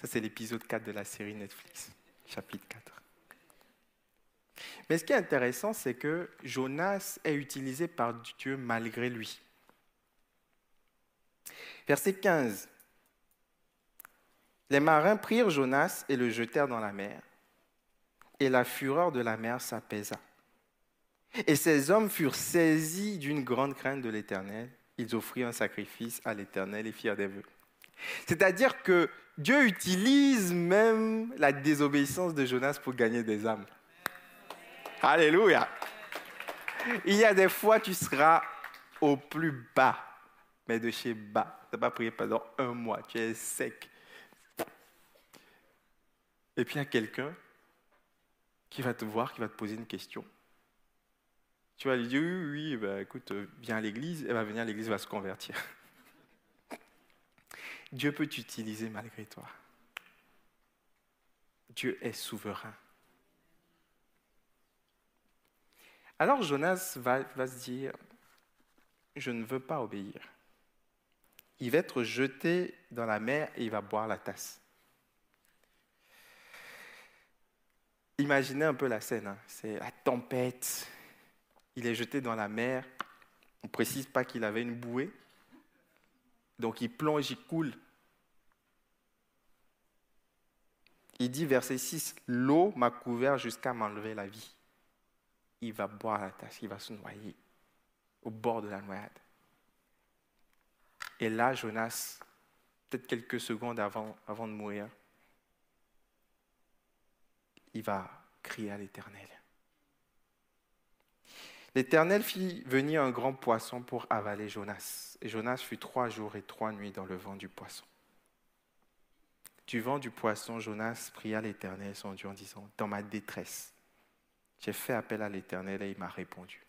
Ça, c'est l'épisode 4 de la série Netflix, chapitre 4. Mais ce qui est intéressant, c'est que Jonas est utilisé par Dieu malgré lui. Verset 15. Les marins prirent Jonas et le jetèrent dans la mer, et la fureur de la mer s'apaisa. Et ces hommes furent saisis d'une grande crainte de l'Éternel ils offrirent un sacrifice à l'Éternel et firent des vœux. C'est-à-dire que Dieu utilise même la désobéissance de Jonas pour gagner des âmes. Alléluia. Il y a des fois, tu seras au plus bas, mais de chez bas. Tu n'as pas prié pendant un mois, tu es sec. Et puis il y a quelqu'un qui va te voir, qui va te poser une question. Tu vas lui dire, oui, oui, bah, écoute, euh, viens à l'église, elle va venir à l'église, va se convertir. Dieu peut t'utiliser malgré toi. Dieu est souverain. Alors Jonas va, va, se dire, je ne veux pas obéir. Il va être jeté dans la mer et il va boire la tasse. Imaginez un peu la scène, hein. c'est la tempête, il est jeté dans la mer. On ne précise pas qu'il avait une bouée. Donc il plonge, il coule. Il dit, verset 6, L'eau m'a couvert jusqu'à m'enlever la vie. Il va boire la tasse, il va se noyer au bord de la noyade. Et là, Jonas, peut-être quelques secondes avant, avant de mourir, il va crier à l'Éternel. L'Éternel fit venir un grand poisson pour avaler Jonas. Et Jonas fut trois jours et trois nuits dans le vent du poisson. Du vent du poisson, Jonas pria l'Éternel son Dieu en disant, Dans ma détresse, j'ai fait appel à l'Éternel et il m'a répondu.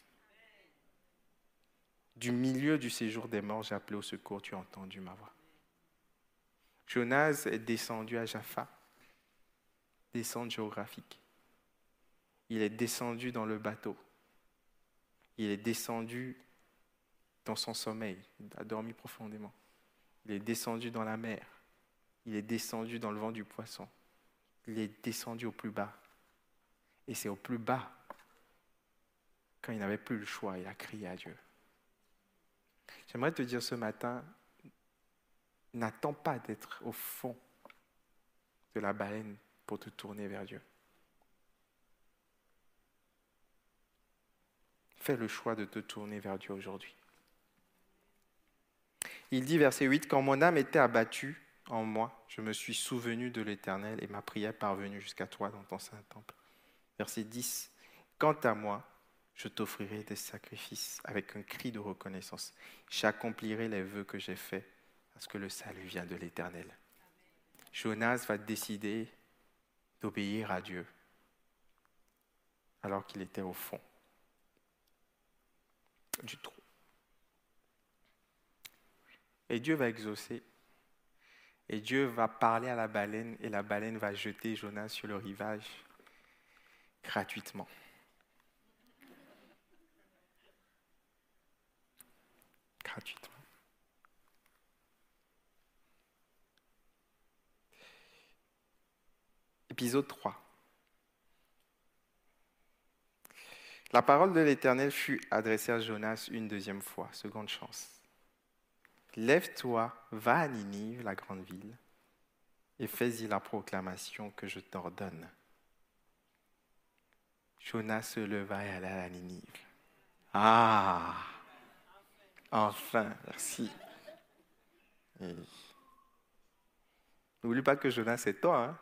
Du milieu du séjour des morts, j'ai appelé au secours, tu as entendu ma voix. Jonas est descendu à Jaffa, descente géographique. Il est descendu dans le bateau il est descendu dans son sommeil, il a dormi profondément. Il est descendu dans la mer, il est descendu dans le vent du poisson, il est descendu au plus bas. Et c'est au plus bas, quand il n'avait plus le choix, il a crié à Dieu. J'aimerais te dire ce matin, n'attends pas d'être au fond de la baleine pour te tourner vers Dieu. fais le choix de te tourner vers Dieu aujourd'hui. Il dit, verset 8, Quand mon âme était abattue en moi, je me suis souvenu de l'Éternel et ma prière parvenue jusqu'à toi dans ton saint temple. Verset 10, Quant à moi, je t'offrirai des sacrifices avec un cri de reconnaissance. J'accomplirai les vœux que j'ai faits parce que le salut vient de l'Éternel. Jonas va décider d'obéir à Dieu alors qu'il était au fond du trou. Et Dieu va exaucer. Et Dieu va parler à la baleine et la baleine va jeter Jonas sur le rivage gratuitement. Gratuitement. Épisode 3. La parole de l'Éternel fut adressée à Jonas une deuxième fois, seconde chance. Lève-toi, va à Ninive, la grande ville, et fais-y la proclamation que je t'ordonne. Jonas se leva et alla à Ninive. Ah Enfin, merci. N'oublie pas que Jonas, c'est toi. Hein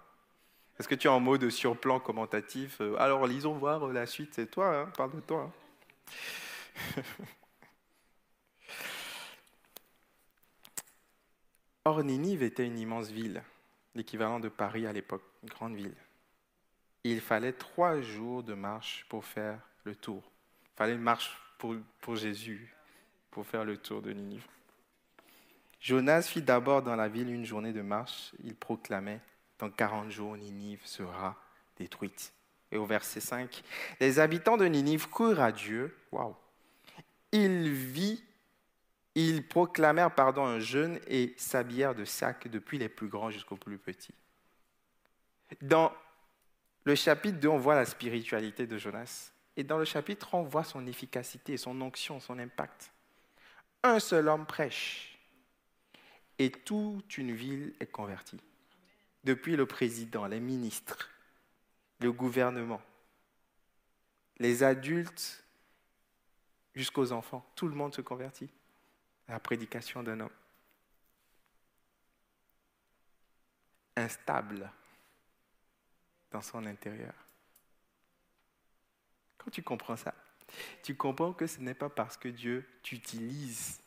Est-ce que tu es en mode surplan commentatif euh, Alors, lisons voir la suite, c'est toi, hein parle de toi. Hein. Or, Ninive était une immense ville, l'équivalent de Paris à l'époque, une grande ville. il fallait trois jours de marche pour faire le tour. Il fallait une marche pour, pour Jésus, pour faire le tour de Ninive. Jonas fit d'abord dans la ville une journée de marche. Il proclamait, dans 40 jours, Ninive sera détruite. Et au verset 5, les habitants de Ninive courent à Dieu. Waouh! Il vit ils proclamèrent pardon un jeûne et s'habillèrent de sacs depuis les plus grands jusqu'aux plus petits. Dans le chapitre 2, on voit la spiritualité de Jonas. Et dans le chapitre 3, on voit son efficacité, son onction, son impact. Un seul homme prêche et toute une ville est convertie. Depuis le président, les ministres, le gouvernement, les adultes jusqu'aux enfants, tout le monde se convertit la prédication d'un homme. Instable dans son intérieur. Quand tu comprends ça, tu comprends que ce n'est pas parce que Dieu t'utilise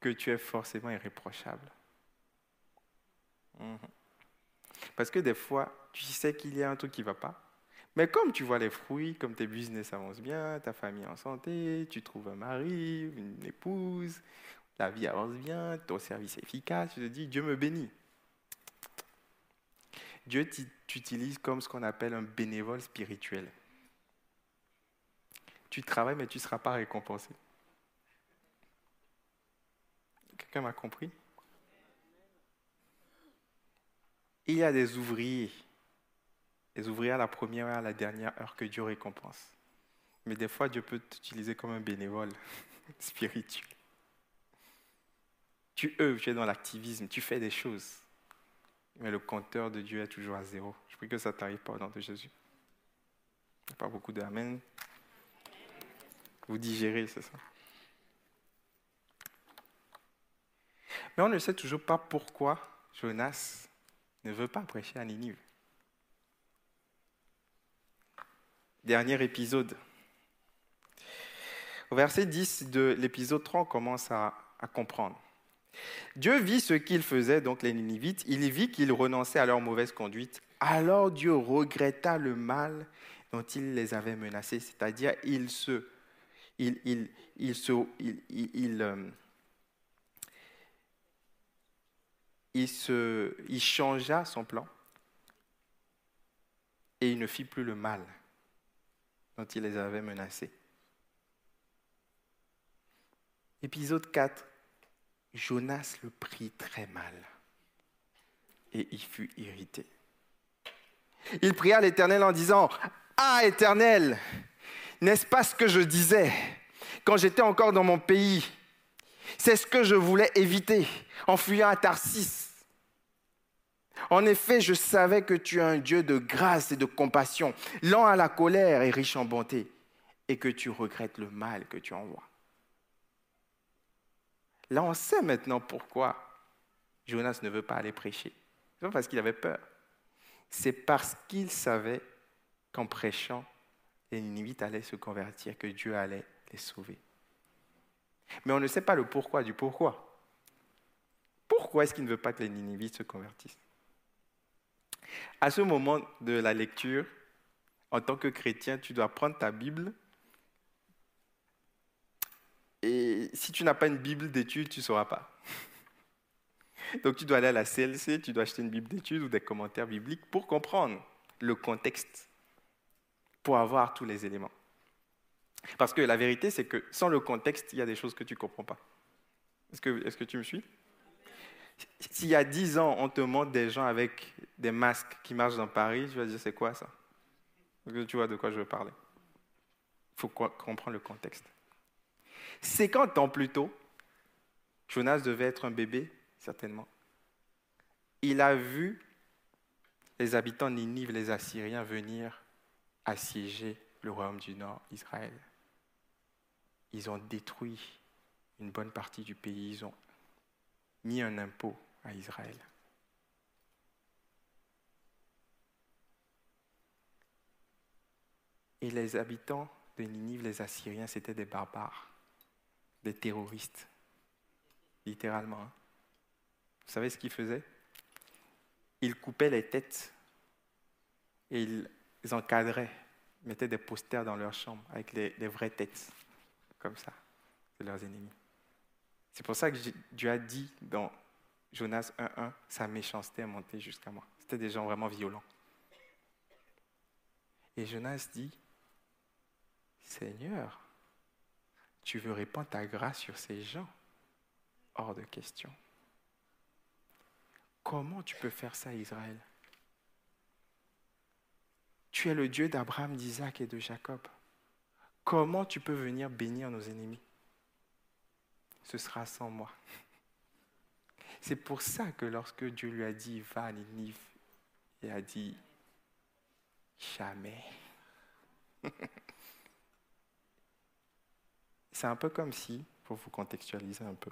que tu es forcément irréprochable. Mhm. Parce que des fois, tu sais qu'il y a un truc qui ne va pas, mais comme tu vois les fruits, comme tes business avancent bien, ta famille en santé, tu trouves un mari, une épouse, la vie avance bien, ton service est efficace, tu te dis, Dieu me bénit. Dieu t'utilise comme ce qu'on appelle un bénévole spirituel. Tu travailles, mais tu ne seras pas récompensé. Quelqu'un m'a compris? Il y a des ouvriers les ouvriers à la première et à la dernière heure que Dieu récompense. Mais des fois, Dieu peut t'utiliser comme un bénévole spirituel. Tu œuvres, tu es dans l'activisme, tu fais des choses. Mais le compteur de Dieu est toujours à zéro. Je prie que ça t'arrive pas au nom de Jésus. Il n'y a pas beaucoup d'amen. Vous digérez, c'est ça. Mais on ne sait toujours pas pourquoi Jonas ne veut pas prêcher à Ninive. dernier épisode. Au verset 10 de l'épisode 3, on commence à, comprendre. Dieu vit ce qu'ils faisaient, donc les Ninivites, il vit qu'ils renonçaient à leur mauvaise conduite. Alors Dieu regretta le mal dont il les avait menacés, c'est-à-dire il se, il, euh, il, changea son plan et il ne fit plus le mal dont il les avait menacés. Épisode 4. Jonas le prit très mal et il fut irrité. Il pria l'Éternel en disant, Ah Éternel, n'est-ce pas ce que je disais quand j'étais encore dans mon pays C'est ce que je voulais éviter en fuyant à Tarsis. En effet, je savais que tu es un Dieu de grâce et de compassion, lent à la colère et riche en bonté, et que tu regrettes le mal que tu envoies. Là, on sait maintenant pourquoi Jonas ne veut pas aller prêcher. Ce n'est pas parce qu'il avait peur. C'est parce qu'il savait qu'en prêchant, les Ninivites allaient se convertir, que Dieu allait les sauver. Mais on ne sait pas le pourquoi du pourquoi. Pourquoi est-ce qu'il ne veut pas que les Ninivites se convertissent? À ce moment de la lecture, en tant que chrétien, tu dois prendre ta Bible. Et si tu n'as pas une Bible d'études, tu ne sauras pas. Donc tu dois aller à la CLC, tu dois acheter une Bible d'études ou des commentaires bibliques pour comprendre le contexte, pour avoir tous les éléments. Parce que la vérité, c'est que sans le contexte, il y a des choses que tu ne comprends pas. Est-ce que, tu me suis? S'il y a dix ans, on te montre des gens avec des masques qui marchent dans Paris, tu vas dire c'est quoi ça? Tu vois de quoi je veux parler? Il faut comprendre le contexte. 50 ans plus tôt, Jonas devait être un bébé, certainement. Il a vu les habitants de Ninive, les Assyriens, venir assiéger le royaume du Nord, Israël. Ils ont détruit une bonne partie du pays, ils ont mis un impôt à Israël. Et les habitants de Ninive, les Assyriens, c'était des barbares, des terroristes, littéralement. Hein. Vous savez ce qu'ils faisaient? Ils coupaient les têtes et ils encadraient, mettaient des posters dans leur chambre avec les, les vraies têtes, comme ça, de leurs ennemis. C'est pour ça que Dieu a dit dans Jonas 1.1, sa méchanceté est montée jusqu'à moi. C'était des gens vraiment violents. Et Jonas dit, Seigneur, tu veux répandre ta grâce sur ces gens? Hors de question. Comment tu peux faire ça, Israël? Tu es le Dieu d'Abraham, d'Isaac et de Jacob. Comment tu peux venir bénir nos ennemis? Ce sera sans moi. C'est pour ça que lorsque Dieu lui a dit, va à Ninive, il a dit, jamais. C'est un peu comme si, pour vous contextualiser un peu,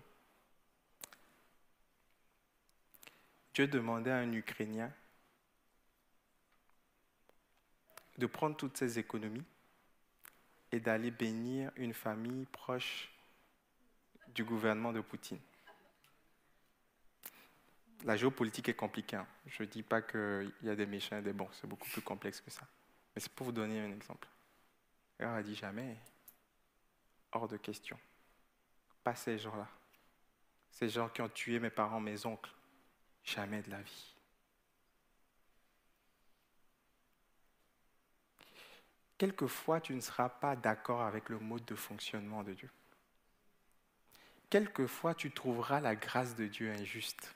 Dieu demandait à un Ukrainien de prendre toutes ses économies et d'aller bénir une famille proche du gouvernement de Poutine la géopolitique est compliquée. Hein. Je ne dis pas qu'il y a des méchants et des bons, c'est beaucoup plus complexe que ça. Mais c'est pour vous donner un exemple. Elle dit jamais, hors de question. Pas ces gens-là. Ces gens qui ont tué mes parents, mes oncles. Jamais de la vie. Quelquefois, tu ne seras pas d'accord avec le mode de fonctionnement de Dieu. Quelquefois, tu trouveras la grâce de Dieu injuste.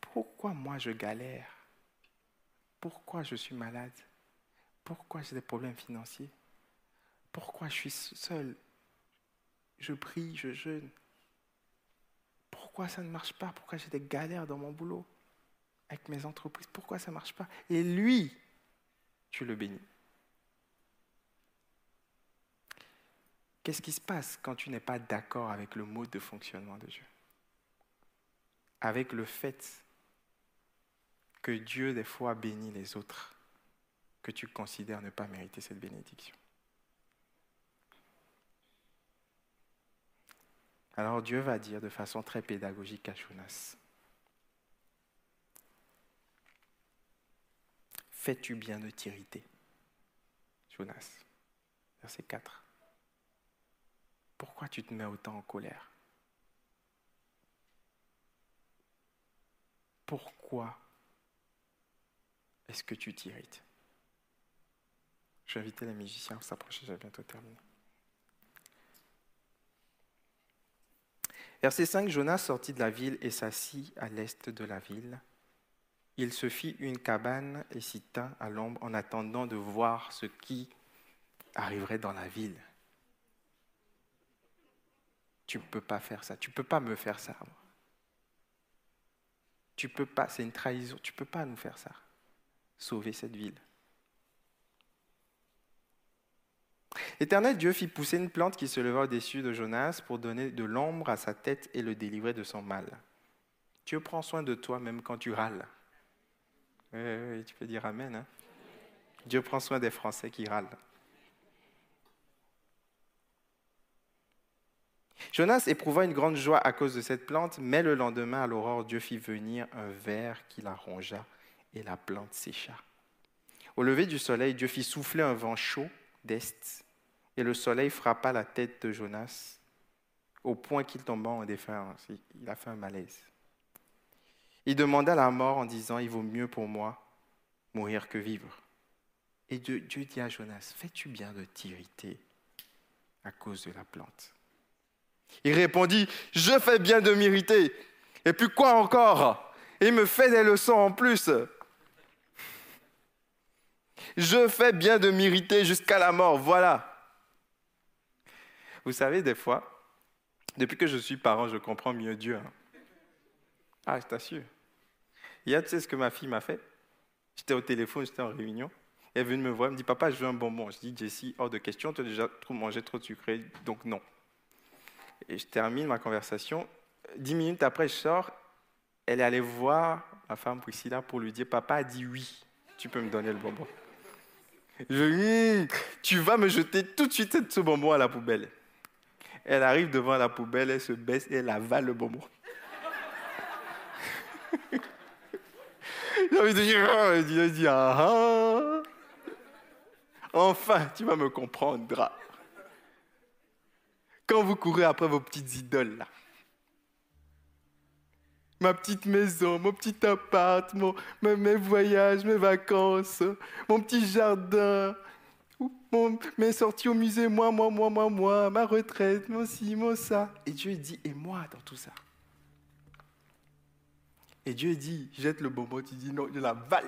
Pourquoi moi je galère? Pourquoi je suis malade? Pourquoi j'ai des problèmes financiers? Pourquoi je suis seul? Je prie, je jeûne. Pourquoi ça ne marche pas? Pourquoi j'ai des galères dans mon boulot? Avec mes entreprises Pourquoi ça ne marche pas? Et lui, tu le bénis. Qu'est-ce qui se passe quand tu n'es pas d'accord avec le mode de fonctionnement de Dieu? Avec le fait que Dieu, des fois, bénit les autres que tu considères ne pas mériter cette bénédiction. Alors Dieu va dire de façon très pédagogique à Jonas, Fais-tu bien de t'irriter? Jonas, verset 4. Pourquoi tu te mets autant en colère? Pourquoi est-ce que tu t'irrites? Je vais inviter les musiciens à s'approcher, j'ai bientôt terminé. Verset 5, Jonas sortit de la ville et s'assit à l'est de la ville. Il se fit une cabane et s'y tint à l'ombre en attendant de voir ce qui arriverait dans la ville. Tu ne peux pas faire ça, tu ne peux pas me faire ça. Tu peux pas, c'est une trahison, tu ne peux pas nous faire ça sauver cette ville. Éternel Dieu fit pousser une plante qui se leva au-dessus de Jonas pour donner de l'ombre à sa tête et le délivrer de son mal. Dieu prend soin de toi même quand tu râles. Oui, tu peux dire Amen. Hein? Dieu prend soin des Français qui râlent. Jonas éprouva une grande joie à cause de cette plante, mais le lendemain, à l'aurore, Dieu fit venir un ver qui la rongea et la plante sécha. Au lever du soleil, Dieu fit souffler un vent chaud d'est, et le soleil frappa la tête de Jonas au point qu'il tomba en défense. Il a fait un malaise. Il demanda la mort en disant, il vaut mieux pour moi mourir que vivre. Et Dieu, dit à Jonas, fais-tu bien de t'irriter à cause de la plante? Il répondit, je fais bien de m'irriter. Et puis quoi encore? Il me fait des leçons en plus. Je fais bien de m'irriter jusqu'à la mort, voilà. Vous savez, des fois, depuis que je suis parent, je comprends mieux Dieu. Hein. Ah, je t'assure. Hier, tu sais ce que ma fille m'a fait? J'étais au téléphone, j'étais en réunion. Elle est venue me voir, elle me dit Papa, je veux un bonbon. Je dis Jessie, hors de question, tu as déjà trop mangé trop de sucré, donc non. Et je termine ma conversation. Dix minutes après, je sors. Elle est allée voir ma femme Priscilla pour lui dire Papa a dit oui, tu peux me donner le bonbon. Je dis Tu vas me jeter tout de suite ce bonbon à la poubelle. Elle arrive devant la poubelle, elle se baisse et elle avale le bonbon. J'ai envie de dire, dit, ah. Enfin, tu vas me comprendre. Quand vous courez après vos petites idoles, là. Ma petite maison, mon petit appart, mes voyages, mes vacances, mon petit jardin, mes sorties au musée, moi, moi, moi, moi, moi, ma retraite, moi aussi, moi ça. Et Dieu dit, et moi dans tout ça Et Dieu dit, jette le bonbon, tu dis non, je la vale.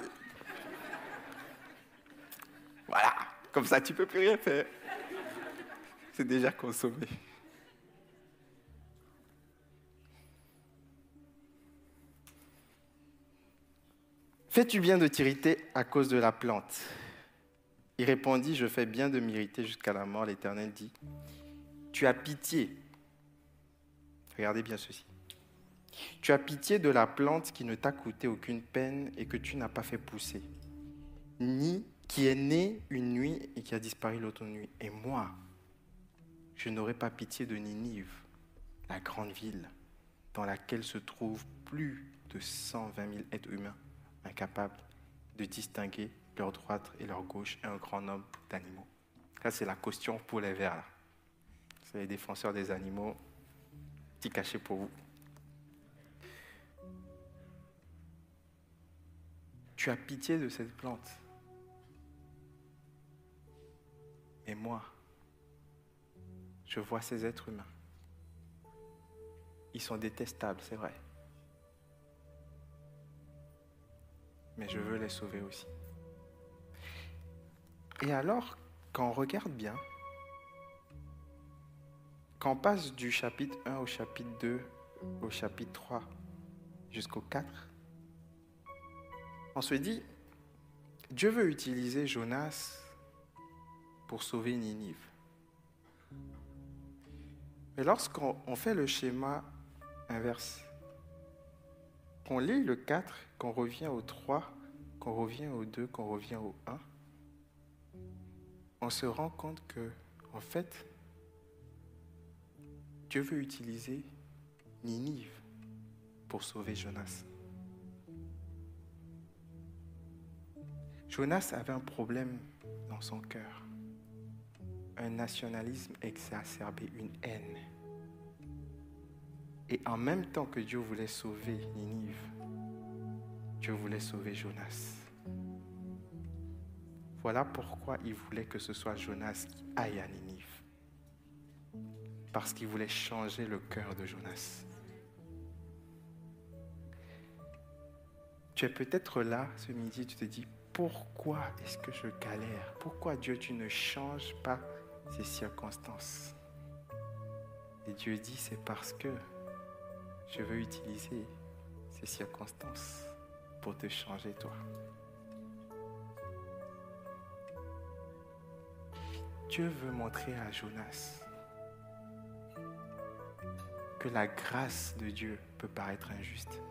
voilà, comme ça tu peux plus rien faire. C'est déjà consommé. Fais-tu bien de t'irriter à cause de la plante? Il répondit, je fais bien de m'irriter jusqu'à la mort. L'Éternel dit, tu as pitié. Regardez bien ceci. Tu as pitié de la plante qui ne t'a coûté aucune peine et que tu n'as pas fait pousser, ni qui est née une nuit et qui a disparu l'autre nuit. Et moi, je n'aurai pas pitié de Ninive, la grande ville dans laquelle se trouvent plus de 120 000 êtres humains incapables de distinguer leur droite et leur gauche et un grand nombre d'animaux. Ça, c'est la question pour les vers. C'est les défenseurs des animaux. Petit cachet pour vous. Tu as pitié de cette plante. Et moi, je vois ces êtres humains. Ils sont détestables, c'est vrai. Mais je veux les sauver aussi. Et alors, quand on regarde bien, quand on passe du chapitre 1 au chapitre 2, au chapitre 3 jusqu'au 4, on se dit, Dieu veut utiliser Jonas pour sauver Ninive. Mais lorsqu'on fait le schéma inverse, qu'on lit le 4, qu'on revient au 3, qu'on revient au 2, qu'on revient au 1, on se rend compte que, en fait, Dieu veut utiliser Ninive pour sauver Jonas. Jonas avait un problème dans son cœur, un nationalisme exacerbé, une haine. Et en même temps que Dieu voulait sauver Ninive, Dieu voulait sauver Jonas. Voilà pourquoi il voulait que ce soit Jonas qui aille à Ninive. Parce qu'il voulait changer le cœur de Jonas. Tu es peut-être là ce midi, tu te dis, pourquoi est-ce que je galère? Pourquoi Dieu, tu ne changes pas ces circonstances? Et Dieu dit, c'est parce que je veux utiliser ces circonstances pour te changer toi. Dieu veut montrer à Jonas que la grâce de Dieu peut paraître injuste.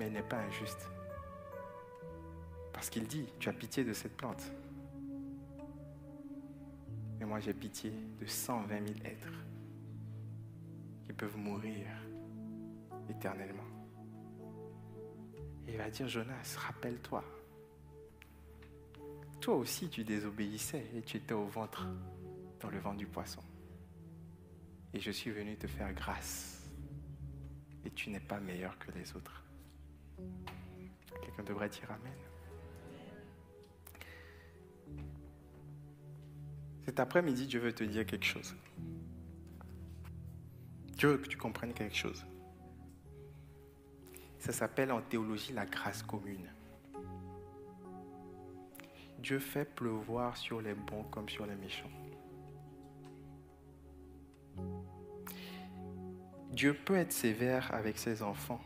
Mais elle n'est pas injuste. Parce qu'il dit, tu as pitié de cette plante. Mais moi j'ai pitié de 120 000 êtres qui peuvent mourir éternellement. Et il va dire, Jonas, rappelle-toi, toi aussi tu désobéissais et tu étais au ventre, dans le ventre du poisson. Et je suis venu te faire grâce. Et tu n'es pas meilleur que les autres. Quelqu'un devrait dire Amen. Cet après-midi, Dieu veut te dire quelque chose. Dieu veut que tu comprennes quelque chose. Ça s'appelle en théologie la grâce commune. Dieu fait pleuvoir sur les bons comme sur les méchants. Dieu peut être sévère avec ses enfants.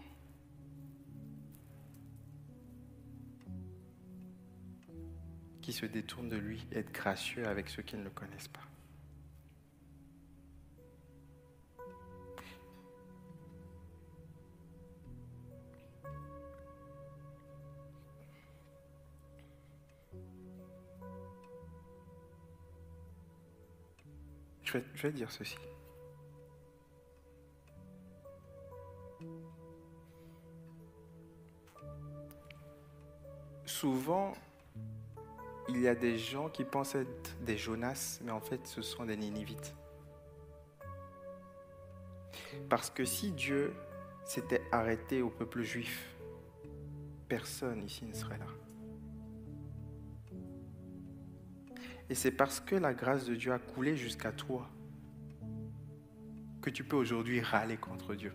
Qui se détournent de lui être gracieux avec ceux qui ne le connaissent pas. Je vais dire ceci. Souvent, il y a des gens qui pensent être des Jonas, mais en fait, ce sont des Ninivites. Parce que si Dieu s'était arrêté au peuple juif, personne ici ne serait là. Et c'est parce que la grâce de Dieu a coulé jusqu'à toi que tu peux aujourd'hui râler contre Dieu.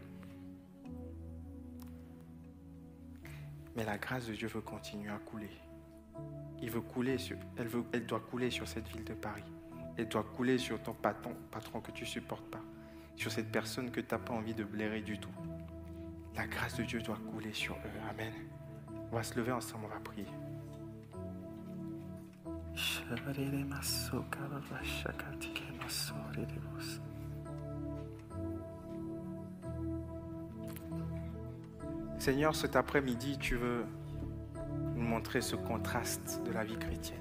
Mais la grâce de Dieu veut continuer à couler. Il veut couler sur, elle, veut, elle doit couler sur cette ville de Paris. Elle doit couler sur ton patron, patron que tu ne supportes pas. Sur cette personne que tu n'as pas envie de blairer du tout. La grâce de Dieu doit couler sur eux. Amen. On va se lever ensemble, on va prier. Seigneur, cet après-midi, tu veux ce contraste de la vie chrétienne.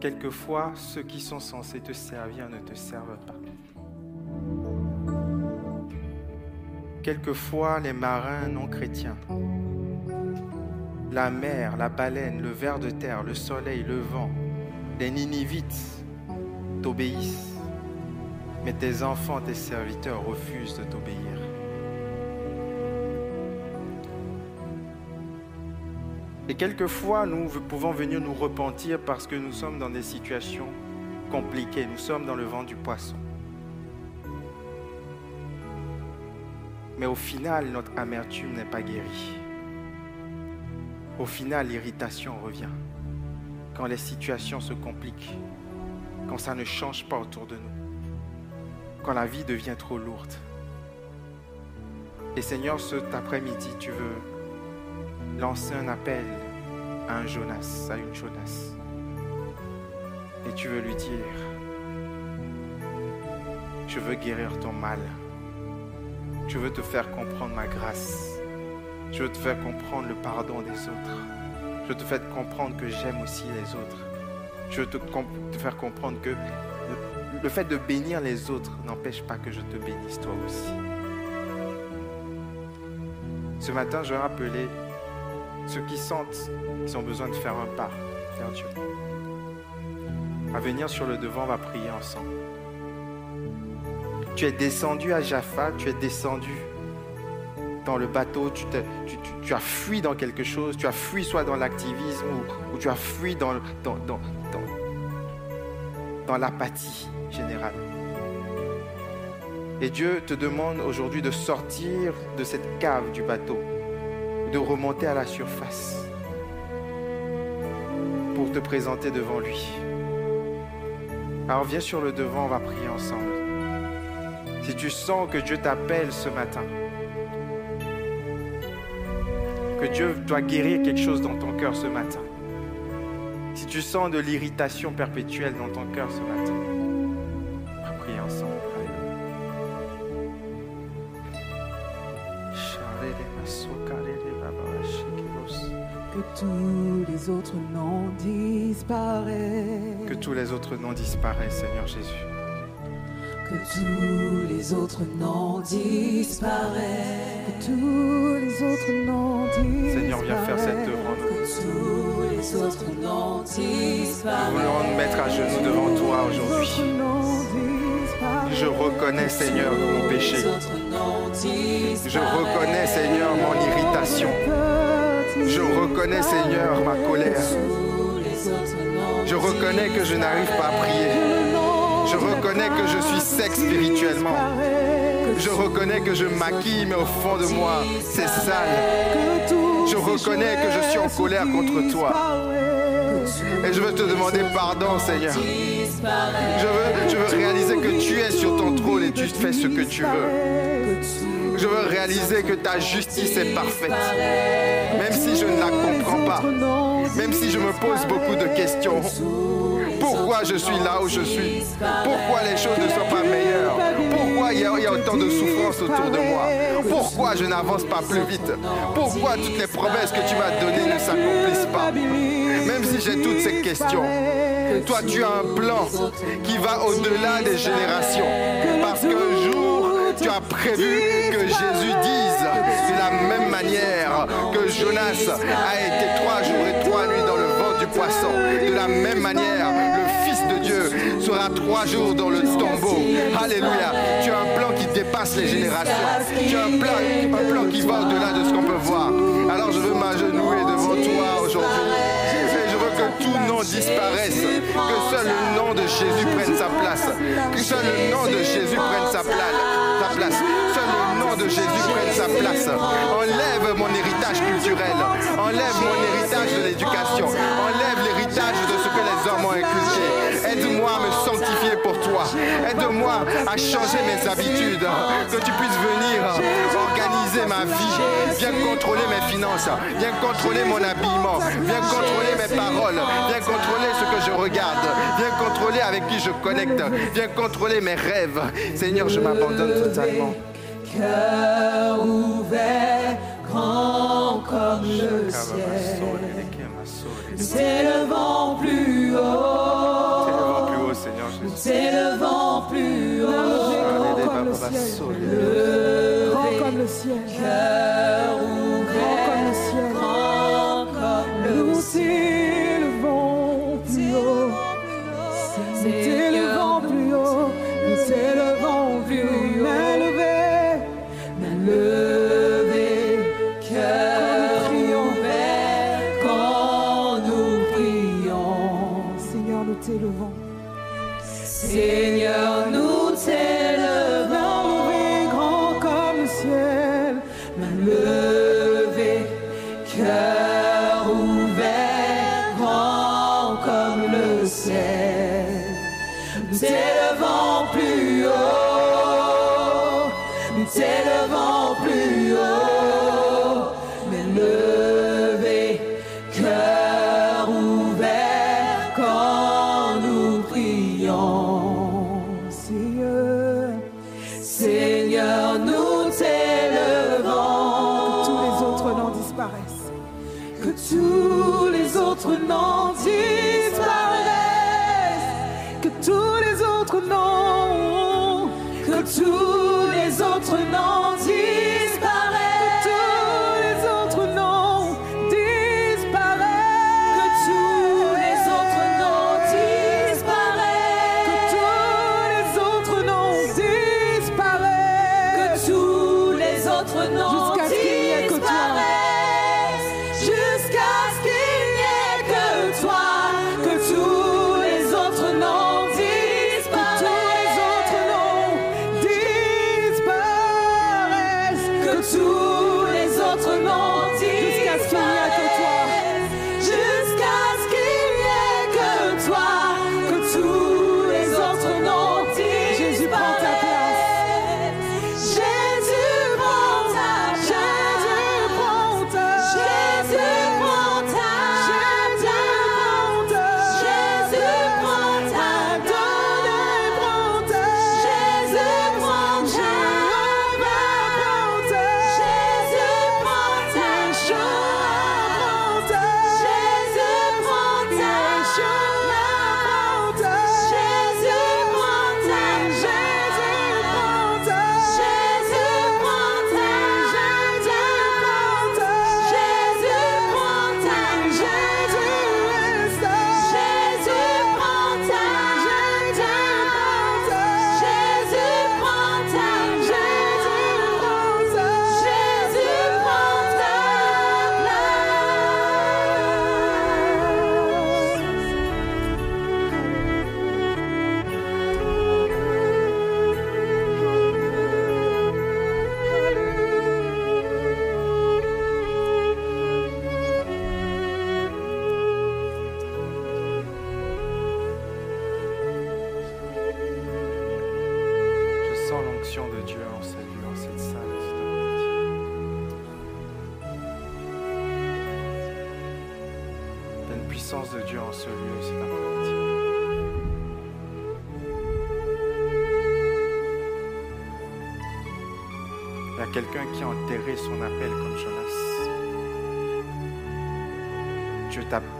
Quelquefois, ceux qui sont censés te servir ne te servent pas. Quelquefois, les marins non chrétiens, la mer, la baleine, le ver de terre, le soleil, le vent, les Ninivites t'obéissent, mais tes enfants, tes serviteurs refusent de t'obéir. Et quelquefois, nous pouvons venir nous repentir parce que nous sommes dans des situations compliquées. Nous sommes dans le vent du poisson. Mais au final, notre amertume n'est pas guérie. Au final, l'irritation revient. Quand les situations se compliquent, quand ça ne change pas autour de nous, quand la vie devient trop lourde. Et Seigneur, cet après-midi, tu veux lancer un appel un Jonas, à une Jonas. Et tu veux lui dire, je veux guérir ton mal. Je veux te faire comprendre ma grâce. Je veux te faire comprendre le pardon des autres. Je veux te faire comprendre que j'aime aussi les autres. Je veux te, faire comprendre que le, le fait de bénir les autres n'empêche pas que je te bénisse toi aussi. Ce matin, je vais rappeler ceux qui sentent qu'ils ont besoin de faire un pas vers Dieu. À venir sur le devant, on va prier ensemble. Tu es descendu à Jaffa, tu es descendu dans le bateau, tu, as fui dans quelque chose, tu as fui soit dans l'activisme ou, tu as fui dans l'apathie générale. Et Dieu te demande aujourd'hui de sortir de cette cave du bateau, de remonter à la surface pour te présenter devant lui. Alors viens sur le devant, on va prier ensemble. Si tu sens que Dieu t'appelle ce matin, que Dieu doit guérir quelque chose dans ton cœur ce matin, si tu sens de l'irritation perpétuelle dans ton cœur ce matin, autres noms disparaissent. Que tous les autres noms disparaissent, Seigneur Jésus. Que tous les autres noms disparaissent. Que tous les autres noms disparaissent. Seigneur, viens faire cette œuvre. Que tous les autres noms disparaissent. Nous voulons nous mettre à genoux devant toi aujourd'hui. Je reconnais, Seigneur, mon péché. Je reconnais, Seigneur, mon irritation. Je reconnais, Seigneur, ma colère. Je reconnais que je n'arrive pas à prier. Je reconnais que je suis sec spirituellement. Je reconnais que je maquille, mais au fond de moi, c'est sale. Je reconnais que je suis en colère contre toi. Et je veux te demander pardon, Seigneur. Je veux, je veux réaliser que tu es sur ton trône et tu fais ce que tu veux. Je veux réaliser que ta justice est parfaite. Même si je ne la comprends pas. Même si je me pose beaucoup de questions. Pourquoi je suis là où je suis? Pourquoi les choses ne sont pas meilleures? Pourquoi il y, a, autant de souffrance autour de moi? Pourquoi je n'avance pas plus vite? Pourquoi toutes les promesses que tu m'as données ne s'accomplissent pas? Même si j'ai toutes ces questions, toi tu as un plan qui va au-delà des générations. Parce qu'un jour, tu as prévu Jésus dise de la même manière que Jonas a été trois jours et trois nuits dans le ventre du poisson. De la même manière, le Fils de Dieu sera trois jours dans le tombeau. Alléluia. Tu as un plan qui dépasse les générations. Tu as un plan, un plan qui va au-delà de ce qu'on peut voir. Alors je veux m'agenouiller devant toi aujourd'hui. Je veux que tout nom disparaisse. Que seul le nom de Jésus prenne sa place. Que seul le nom de Jésus prenne sa place. Jésus prenne sa place. Enlève mon héritage culturel. Enlève mon héritage de l'éducation. Enlève l'héritage de ce que les hommes ont inculqué. Aide-moi à me sanctifier pour toi. Aide-moi à changer mes habitudes. Que tu puisses venir organiser ma vie. Viens contrôler mes finances. Viens contrôler mon habillement. Viens contrôler mes paroles. Viens contrôler ce que je regarde. Viens contrôler avec qui je connecte. Viens contrôler mes rêves. Seigneur, je m'abandonne totalement. Cœur ouvert, grand comme le ciel, s'élevant plus haut, T'élèvons plus haut, Seigneur Jésus. s'élevant plus haut, Grand comme le ciel. levé, Grand comme le ciel.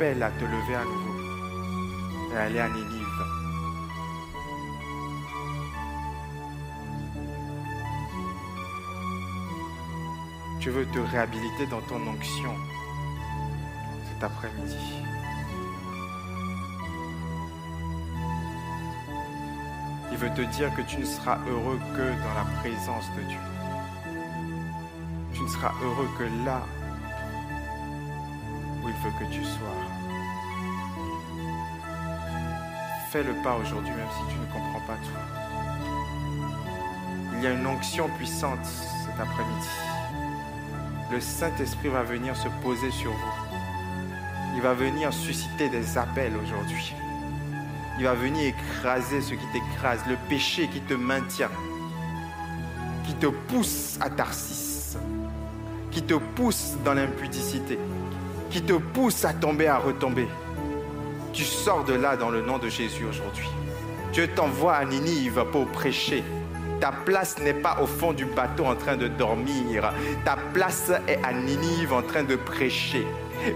À te lever à nouveau et aller à Ninive. Dieu veut te réhabiliter dans ton onction cet après-midi. Il veut te dire que tu ne seras heureux que dans la présence de Dieu. Tu ne seras heureux que là il veut que tu sois. Fais le pas aujourd'hui même si tu ne comprends pas tout. Il y a une onction puissante cet après-midi le Saint-Esprit va venir se poser sur vous. Il va venir susciter des appels aujourd'hui. Il va venir écraser ce qui t'écrase, le péché qui te maintient, qui te pousse à Tarsis, qui te pousse dans l'impudicité, qui te pousse à tomber, à retomber. Tu sors de là dans le nom de Jésus aujourd'hui. Dieu t'envoie à Ninive pour prêcher. Ta place n'est pas au fond du bateau en train de dormir. Ta place est à Ninive en train de prêcher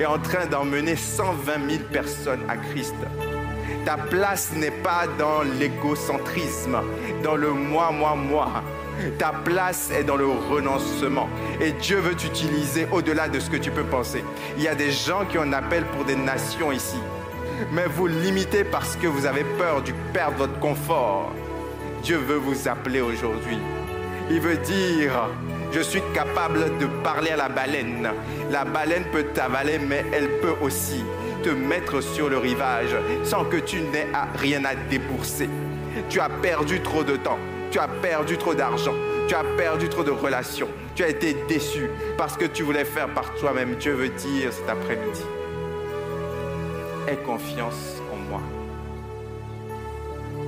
et en train d'emmener 120 000 personnes à Christ. Ta place n'est pas dans l'égocentrisme, dans le moi, moi, moi. Ta place est dans le renoncement. Et Dieu veut t'utiliser au-delà de ce que tu peux penser. Il y a des gens qui en appellent pour des nations ici. Mais vous limitez parce que vous avez peur de perdre votre confort. Dieu veut vous appeler aujourd'hui. Il veut dire, je suis capable de parler à la baleine. La baleine peut t'avaler, mais elle peut aussi te mettre sur le rivage sans que tu n'aies rien à débourser. Tu as perdu trop de temps, tu as perdu trop d'argent, tu as perdu trop de relations, tu as été déçu parce que tu voulais faire par toi-même. Dieu veut dire cet après-midi, aie confiance en moi.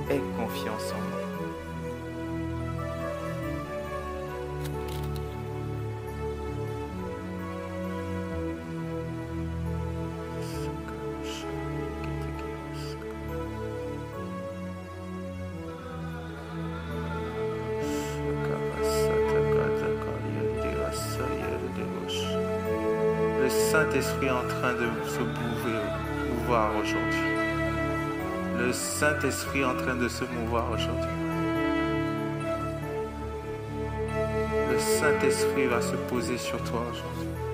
Aie confiance en moi. Train de se mouvoir aujourd'hui. Le Saint-Esprit est en train de se mouvoir aujourd'hui. Le Saint-Esprit va se poser sur toi aujourd'hui.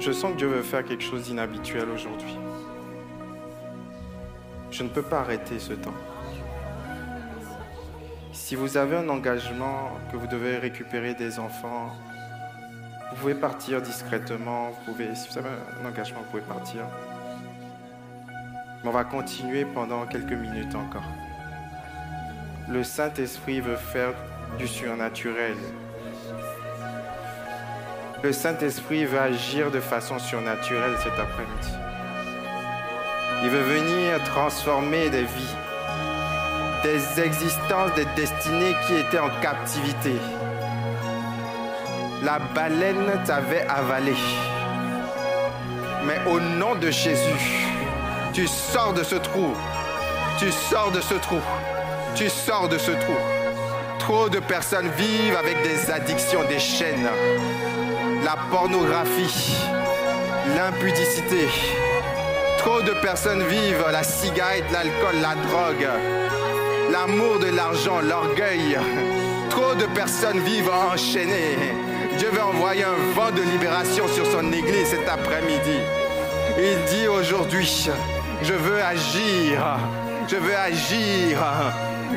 Je sens que Dieu veut faire quelque chose d'inhabituel aujourd'hui. Je ne peux pas arrêter ce temps. Si vous avez un engagement que vous devez récupérer des enfants, vous pouvez partir discrètement. Vous pouvez, si vous avez un engagement, vous pouvez partir. Mais on va continuer pendant quelques minutes encore. Le Saint-Esprit veut faire du surnaturel. Le Saint-Esprit veut agir de façon surnaturelle cet après-midi. Il veut venir transformer des vies, des existences, des destinées qui étaient en captivité. La baleine t'avait avalé. Mais au nom de Jésus, tu sors de ce trou. Tu sors de ce trou. Tu sors de ce trou. Trop de personnes vivent avec des addictions, des chaînes. La pornographie, l'impudicité. Trop de personnes vivent la cigarette, l'alcool, la drogue, l'amour de l'argent, l'orgueil. Trop de personnes vivent enchaînées. Dieu veut envoyer un vent de libération sur son église cet après-midi. Il dit aujourd'hui, je veux agir, je veux agir.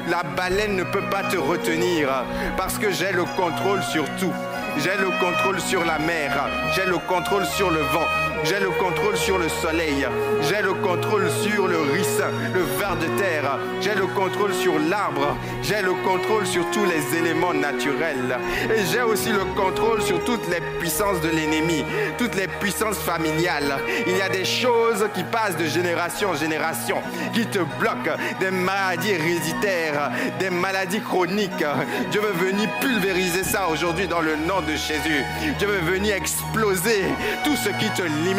La baleine ne peut pas te retenir parce que j'ai le contrôle sur tout. J'ai le contrôle sur la mer, j'ai le contrôle sur le vent, j'ai le contrôle sur le soleil. J'ai le contrôle sur le ricin, le ver de terre. J'ai le contrôle sur l'arbre. J'ai le contrôle sur tous les éléments naturels. Et j'ai aussi le contrôle sur toutes les puissances de l'ennemi, toutes les puissances familiales. Il y a des choses qui passent de génération en génération, qui te bloquent, des maladies héréditaires, des maladies chroniques. Je veux venir pulvériser ça aujourd'hui dans le nom de Jésus. Je veux venir exploser tout ce qui te limite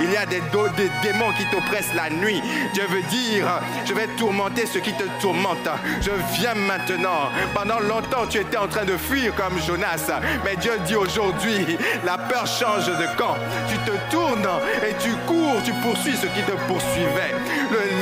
il y a des, des démons qui t'oppressent la nuit. Je veux dire, je vais tourmenter ceux qui te tourmentent. Je viens maintenant. Pendant longtemps, tu étais en train de fuir comme Jonas. Mais Dieu dit aujourd'hui, la peur change de camp. Tu te tournes et tu cours, tu poursuis ceux qui te poursuivaient.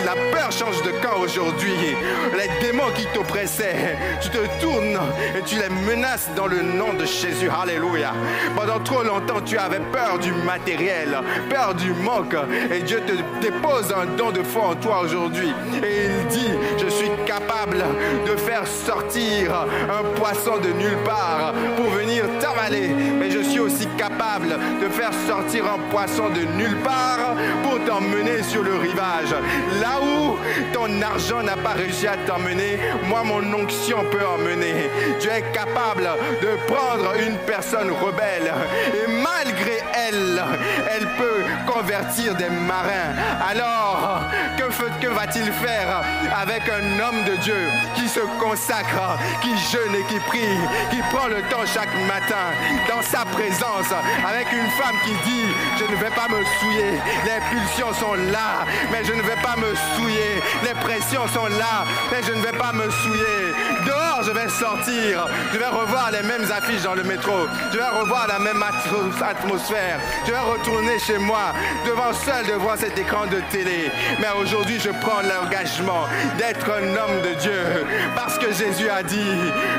la peur change de camp aujourd'hui. Les démons qui t'oppressaient, tu te tournes et tu les menaces dans le nom de Jésus. Alléluia. Pendant trop longtemps, tu avais peur du matériel peur du manque. Et Dieu te dépose un don de foi en toi aujourd'hui. Et il dit, je suis capable de faire sortir un poisson de nulle part pour venir t'avaler. Mais je suis aussi capable de faire sortir un poisson de nulle part pour t'emmener sur le rivage. Là où ton argent n'a pas réussi à t'emmener, moi mon onction peut emmener. Tu es capable de prendre une personne rebelle et malgré elle, peut convertir des marins. Alors, que va-t-il faire avec un homme de Dieu qui se consacre, qui jeûne et qui prie, qui prend le temps chaque matin dans sa présence, avec une femme qui dit, je ne vais pas me souiller, les pulsions sont là, mais je ne vais pas me souiller, les pressions sont là, mais je ne vais pas me souiller. Je vais sortir, je vais revoir les mêmes affiches dans le métro, je vais revoir la même atmosphère, je vais retourner chez moi, devant seul devant cet écran de télé. Mais aujourd'hui, je prends l'engagement d'être un homme de Dieu. Parce que Jésus a dit,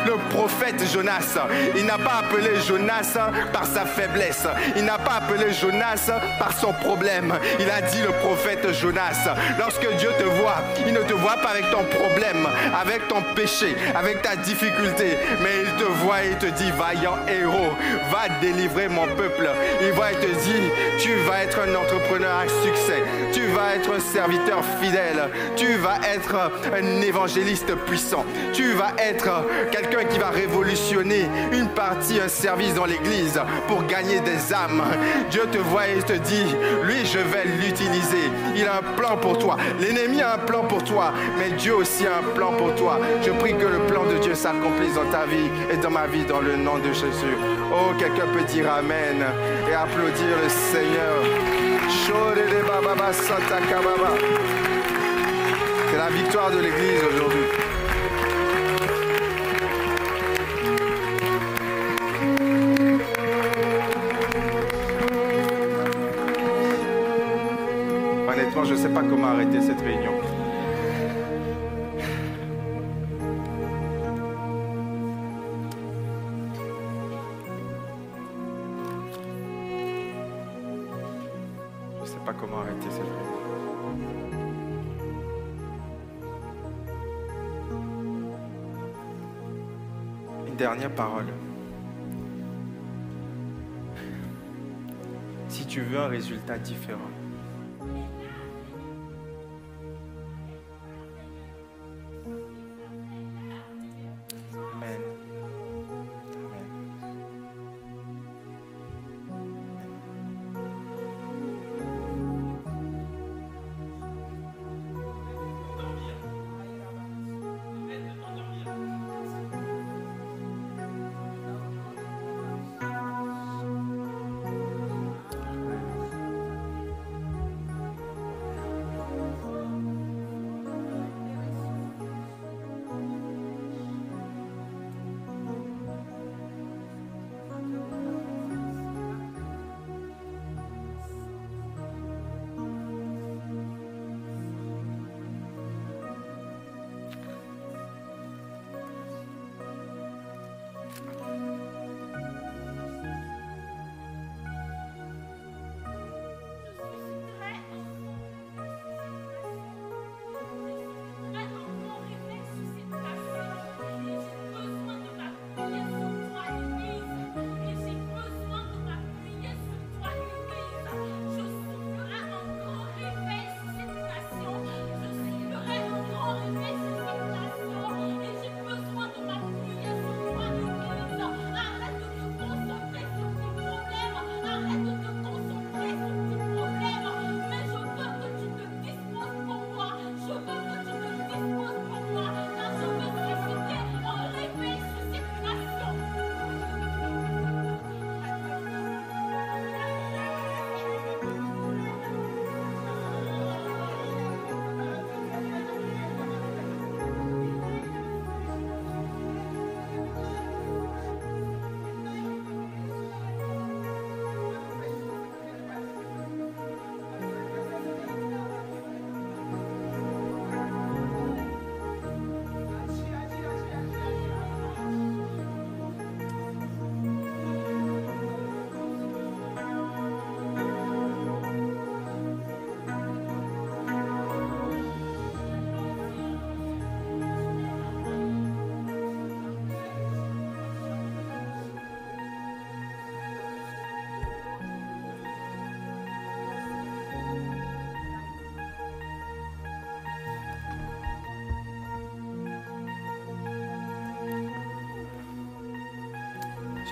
le prophète Jonas, il n'a pas appelé Jonas par sa faiblesse. Il n'a pas appelé Jonas par son problème. Il a dit le prophète Jonas, lorsque Dieu te voit, il ne te voit pas avec ton problème, avec ton péché, avec ta difficulté, mais il te voit et te dit, vaillant héros, va délivrer mon peuple. Il voit et te dit, tu vas être un entrepreneur à succès. Tu vas être un serviteur fidèle. Tu vas être un évangéliste puissant. Tu vas être quelqu'un qui va révolutionner une partie, un service dans l'église pour gagner des âmes. Dieu te voit et te dit, lui, je vais l'utiliser. Il a un plan pour toi. L'ennemi a un plan pour toi, mais Dieu aussi a un plan pour toi. Je prie que le plan de Dieu s'accomplisse dans ta vie et dans ma vie dans le nom de Jésus. Oh, quelqu'un peut dire Amen et applaudir le Seigneur. C'est la victoire de l'Église aujourd'hui. Honnêtement, je ne sais pas comment arrêter cette réunion. Parole. Si tu veux un résultat différent,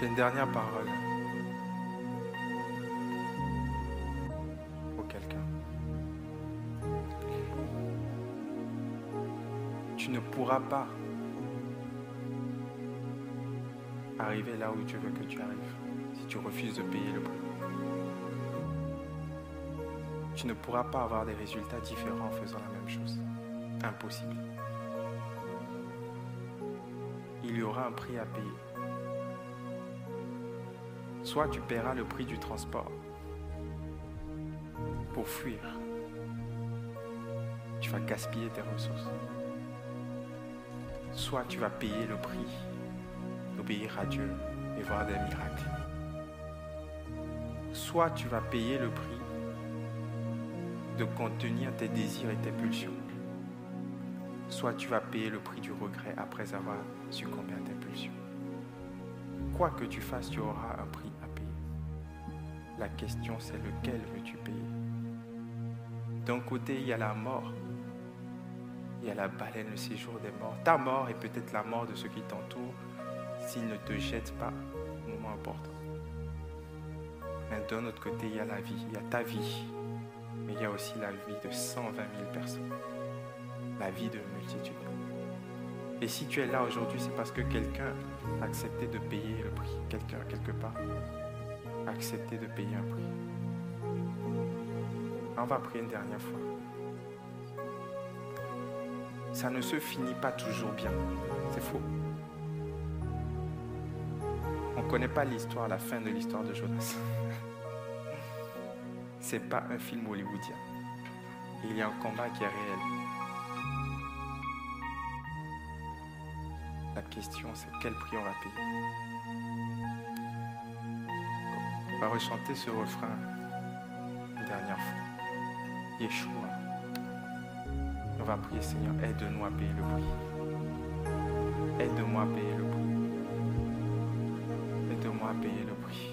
une dernière parole pour quelqu'un. Tu ne pourras pas arriver là où tu veux que tu arrives si tu refuses de payer le prix. Tu ne pourras pas avoir des résultats différents en faisant la même chose. Impossible. Il y aura un prix à payer. Soit tu paieras le prix du transport pour fuir. Tu vas gaspiller tes ressources. Soit tu vas payer le prix d'obéir à Dieu et voir des miracles. Soit tu vas payer le prix de contenir tes désirs et tes pulsions. Soit tu vas payer le prix du regret après avoir succombé à tes pulsions. Quoi que tu fasses, tu auras La question, c'est lequel veux-tu payer? D'un côté, il y a la mort. Il y a la baleine, le séjour des morts. Ta mort est peut-être la mort de ceux qui t'entourent s'ils ne te jettent pas au moment important. Mais d'un autre côté, il y a la vie, il y a ta vie. Mais il y a aussi la vie de 120 000 personnes. La vie de multitudes. Et si tu es là aujourd'hui, c'est parce que quelqu'un a accepté de payer le prix. Quelqu'un, quelque part, a accepté de payer un prix. On va prier une dernière fois. Ça ne se finit pas toujours bien. C'est faux. On ne connaît pas l'histoire, la fin de l'histoire de Jonas. C'est pas un film hollywoodien. Il y a un combat qui est réel. La question, c'est quel prix on va payer? Va rechanter ce refrain une dernière fois. Yeshua. On va prier, Seigneur, aide-nous à payer le prix. Aide-moi à payer le prix. Aide-moi à payer le prix.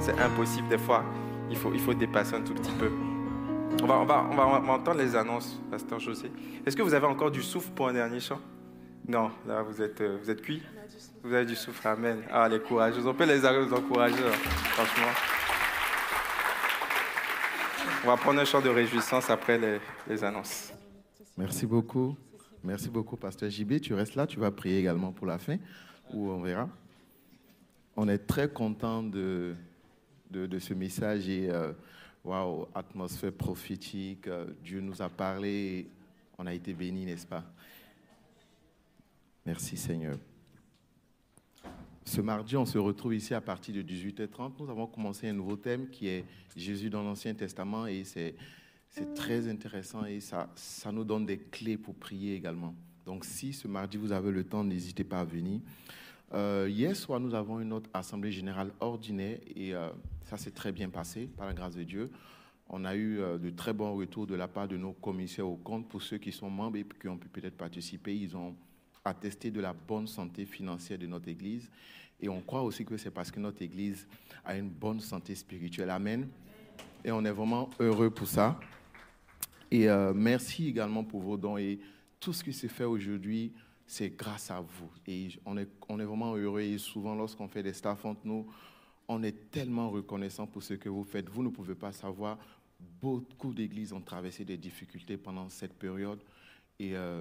C'est impossible, des fois. Il faut, il faut dépasser un tout petit peu. On va, on va, on va, entendre les annonces, Pasteur José. Est-ce que vous avez encore du souffle pour un dernier chant? Non, là, vous êtes, euh, vous êtes cuit? Vous avez du souffle, Amen. Ah, les courageux. On peut les encourager, hein, franchement. On va prendre un chant de réjouissance après les, les annonces. Merci beaucoup. Merci beaucoup, Pasteur JB. Tu restes là, tu vas prier également pour la fin, ou on verra. On est très content de, de, ce message et euh, waouh, atmosphère prophétique. Euh, Dieu nous a parlé, on a été bénis, n'est-ce pas? Merci Seigneur. Ce mardi, on se retrouve ici à partir de 18h30. Nous avons commencé un nouveau thème qui est Jésus dans l'Ancien Testament et c'est c'est très intéressant et ça, ça nous donne des clés pour prier également. Donc si ce mardi vous avez le temps, n'hésitez pas à venir. Euh, hier soir, nous avons une autre assemblée générale ordinaire et ça s'est très bien passé par la grâce de Dieu. On a eu euh, de très bons retours de la part de nos commissaires au compte pour ceux qui sont membres et qui ont pu peut-être participer. Ils ont attester de la bonne santé financière de notre Église. Et on croit aussi que c'est parce que notre Église a une bonne santé spirituelle. Amen. Et on est vraiment heureux pour ça. Et euh, merci également pour vos dons. Et tout ce qui s'est fait aujourd'hui, c'est grâce à vous. Et on est, on est vraiment heureux. Et souvent, lorsqu'on fait des staff entre nous, on est tellement reconnaissant pour ce que vous faites. Vous ne pouvez pas savoir, beaucoup d'églises ont traversé des difficultés pendant cette période. Et euh,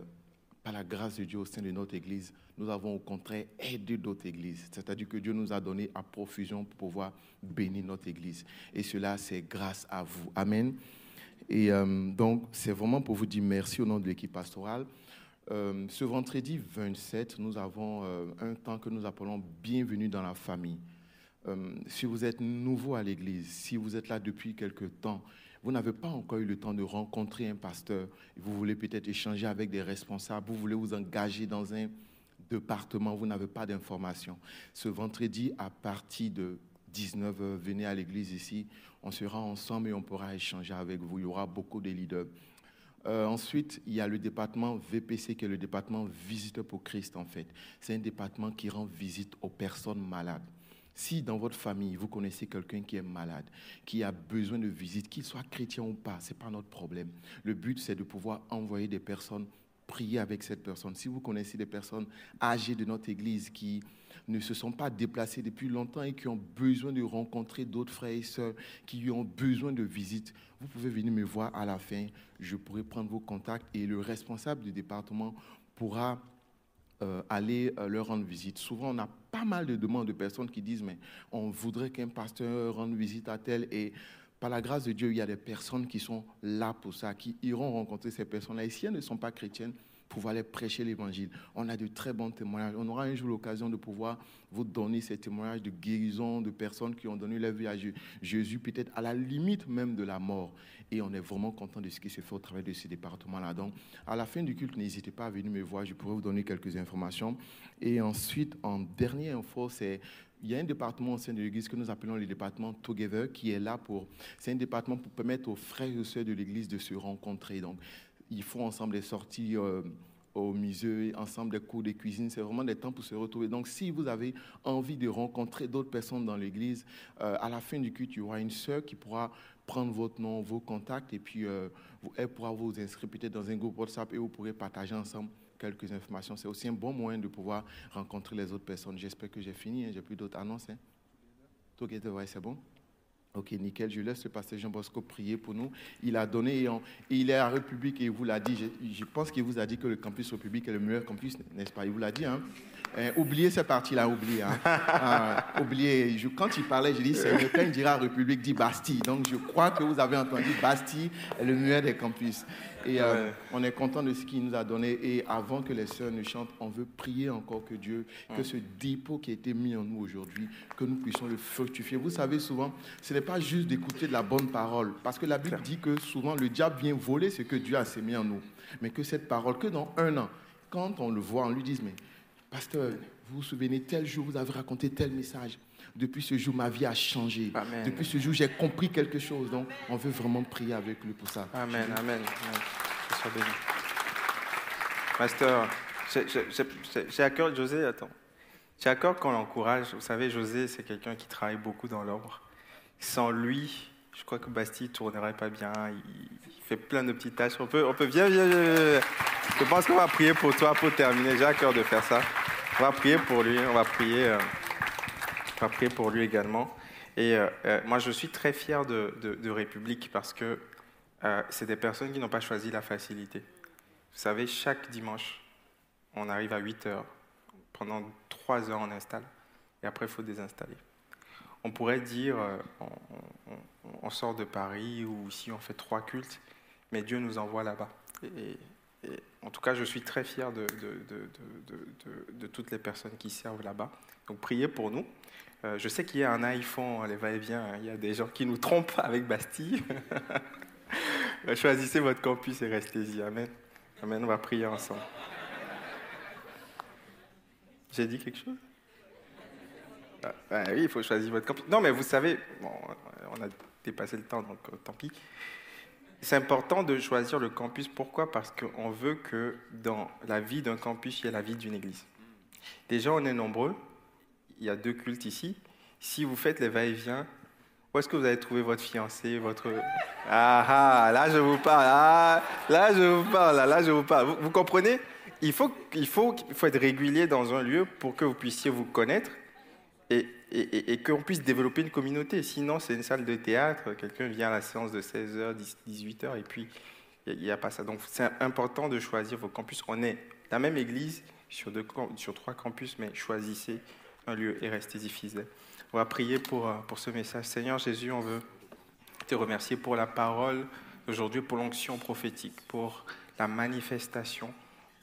par la grâce de Dieu au sein de notre église, nous avons au contraire aidé d'autres églises. C'est-à-dire que Dieu nous a donné à profusion pour pouvoir bénir notre église. Et cela, c'est grâce à vous. Amen. Et euh, donc, c'est vraiment pour vous dire merci au nom de l'équipe pastorale. Euh, ce vendredi 27, nous avons un temps que nous appelons Bienvenue dans la famille. Si vous êtes nouveau à l'église, si vous êtes là depuis quelque temps, vous n'avez pas encore eu le temps de rencontrer un pasteur, vous voulez peut-être échanger avec des responsables, vous voulez vous engager dans un département, vous n'avez pas d'informations. Ce vendredi, à partir de 19h, venez à l'église ici, on sera ensemble et on pourra échanger avec vous. Il y aura beaucoup de leaders. Euh, ensuite, il y a le département VPC qui est le département Visiteur pour Christ en fait. C'est un département qui rend visite aux personnes malades. Si dans votre famille, vous connaissez quelqu'un qui est malade, qui a besoin de visite, qu'il soit chrétien ou pas, ce n'est pas notre problème. Le but, c'est de pouvoir envoyer des personnes prier avec cette personne. Si vous connaissez des personnes âgées de notre Église qui ne se sont pas déplacés depuis longtemps et qui ont besoin de rencontrer d'autres frères et sœurs, qui ont besoin de visite, vous pouvez venir me voir à la fin. Je pourrai prendre vos contacts et le responsable du département pourra euh, aller euh, leur rendre visite. Souvent, on a pas mal de demandes de personnes qui disent, mais on voudrait qu'un pasteur rende visite à tel et par la grâce de Dieu, il y a des personnes qui sont là pour ça, qui iront rencontrer ces personnes-là. Et si elles ne sont pas chrétiennes, pouvoir aller prêcher l'évangile. On a de très bons témoignages. On aura un jour l'occasion de pouvoir vous donner ces témoignages de guérison de personnes qui ont donné leur vie à Jésus, peut-être à la limite même de la mort. Et on est vraiment content de ce qui se fait au travers de ces départements-là. Donc, à la fin du culte, n'hésitez pas à venir me voir. Je pourrais vous donner quelques informations. Et ensuite, en dernière info, c'est il y a un département au sein de l'Église que nous appelons le département Together qui est là pour. C'est un département pour permettre aux frères et aux sœurs de l'Église de se rencontrer. Donc, ils font ensemble des sorties euh, au musée, ensemble des cours de cuisine. C'est vraiment des temps pour se retrouver. Donc, si vous avez envie de rencontrer d'autres personnes dans l'église, euh, à la fin du culte, il y aura une sœur qui pourra prendre votre nom, vos contacts, et puis euh, elle pourra vous inscrire peut-être dans un groupe WhatsApp et vous pourrez partager ensemble quelques informations. C'est aussi un bon moyen de pouvoir rencontrer les autres personnes. J'espère que j'ai fini. Hein. J'ai plus d'autres annonces. Hein. ouais, c'est bon? Ok, nickel. Je laisse le pasteur Jean Bosco prier pour nous. Il a donné, et il est à République et il vous l'a dit. Je, pense qu'il vous a dit que le campus République est le meilleur campus, n'est-ce pas? Il vous l'a dit. Hein? Euh, oubliez cette partie-là, oubliez. Hein? Ah, oubliez. quand il parlait, je dis, c'est quand il dira République, dit Bastille. Donc je crois que vous avez entendu Bastille le meilleur des campus. Et euh, on est content de ce qu'il nous a donné. Et avant que les sœurs ne chantent, on veut prier encore que Dieu, que ce dépôt qui a été mis en nous aujourd'hui, que nous puissions le fructifier. Vous savez, souvent, ce n'est pas juste d'écouter de la bonne parole. Parce que la Bible dit que souvent, le diable vient voler ce que Dieu a sémé en nous. Mais que cette parole, que dans un an, quand on le voit, on lui dise, mais pasteur, vous vous souvenez, tel jour, vous avez raconté tel message. Depuis ce jour, ma vie a changé. Depuis ce jour, j'ai compris quelque chose. Donc, on veut vraiment prier avec lui pour ça. Amen, amen. Pasteur, j'ai à cœur, José, attends. J'ai à cœur qu'on l'encourage. Vous savez, José, c'est quelqu'un qui travaille beaucoup dans l'ombre. Sans lui, je crois que Bastille ne tournerait pas bien. Il, fait plein de petites tâches. On peut, on peut bien, bien, Je pense qu'on va prier pour toi pour terminer. J'ai à cœur de faire ça. On va prier pour lui. On va prier. Euh, on va prier pour lui également. Et euh, euh, moi, je suis très fier de, de, République parce que c'est des personnes qui n'ont pas choisi la facilité. Vous savez, chaque dimanche, on arrive à 8 heures. Pendant 3 heures, on installe. Et après, il faut désinstaller. On pourrait dire, on, sort de Paris ou ici, on fait trois cultes, mais Dieu nous envoie là-bas. Et, en tout cas, je suis très fier de, toutes les personnes qui servent là-bas. Donc, priez pour nous. Euh, je sais qu'il y a un iPhone, les va-et-vient, hein. il y a des gens qui nous trompent avec Bastille. Choisissez votre campus et restez-y. Amen. Amen, on va prier ensemble. J'ai dit quelque chose? Ben Oui, il faut choisir votre campus. Non, mais vous savez, on a dépassé le temps, donc euh, tant pis. C'est important de choisir le campus. Pourquoi? Parce qu'on veut que dans la vie d'un campus, il y ait la vie d'une église. Déjà, on est nombreux. Il y a deux cultes ici. Si vous faites les va-et-vient, où est-ce que vous allez trouver votre fiancé, votre... Ah ah, là je vous parle, ah, là je vous parle, là, je vous parle. Vous, comprenez? Il faut, il, faut, il faut être régulier dans un lieu pour que vous puissiez vous connaître et, et, qu'on puisse développer une communauté. Sinon, c'est une salle de théâtre, quelqu'un vient à la séance de 16h, 18h, et puis il n'y a, pas ça. Donc c'est important de choisir vos campus. On est la même église sur, deux, sur trois campus, mais choisissez un lieu et restez-y fidèles. On va prier pour, euh, pour ce message. Seigneur Jésus, on veut te remercier pour la parole aujourd'hui, pour l'onction prophétique, pour la manifestation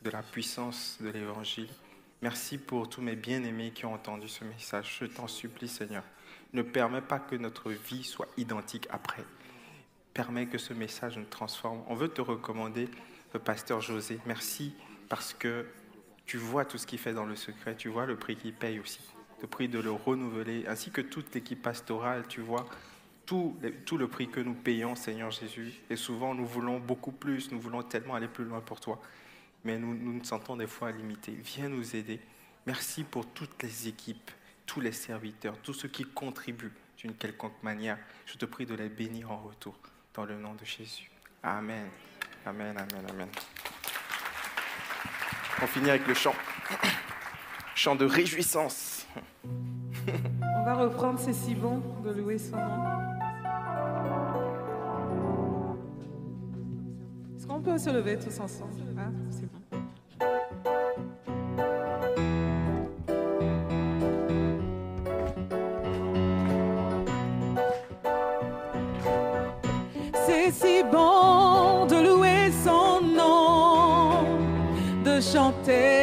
de la puissance de l'Évangile. Merci pour tous mes bien-aimés qui ont entendu ce message. Je t'en supplie, Seigneur. Ne permets pas que notre vie soit identique après. Permets que ce message nous transforme. On veut te recommander le pasteur José. Merci parce que tu vois tout ce qu'il fait dans le secret. Tu vois le prix qu'il paye aussi. Le prix de le renouveler, ainsi que toute l'équipe pastorale. Tu vois tout, tout le prix que nous payons, Seigneur Jésus. Et souvent, nous voulons beaucoup plus. Nous voulons tellement aller plus loin pour toi mais nous, nous sentons des fois limités. Viens nous aider. Merci pour toutes les équipes, tous les serviteurs, tous ceux qui contribuent d'une quelconque manière. Je te prie de les bénir en retour, dans le nom de Jésus. Amen. Amen, amen, amen. On finit avec le chant. Chant de réjouissance. On va reprendre C'est si bon de louer son nom. Peut se lever tous ensemble. Hein bon. C'est si bon de louer son nom, de chanter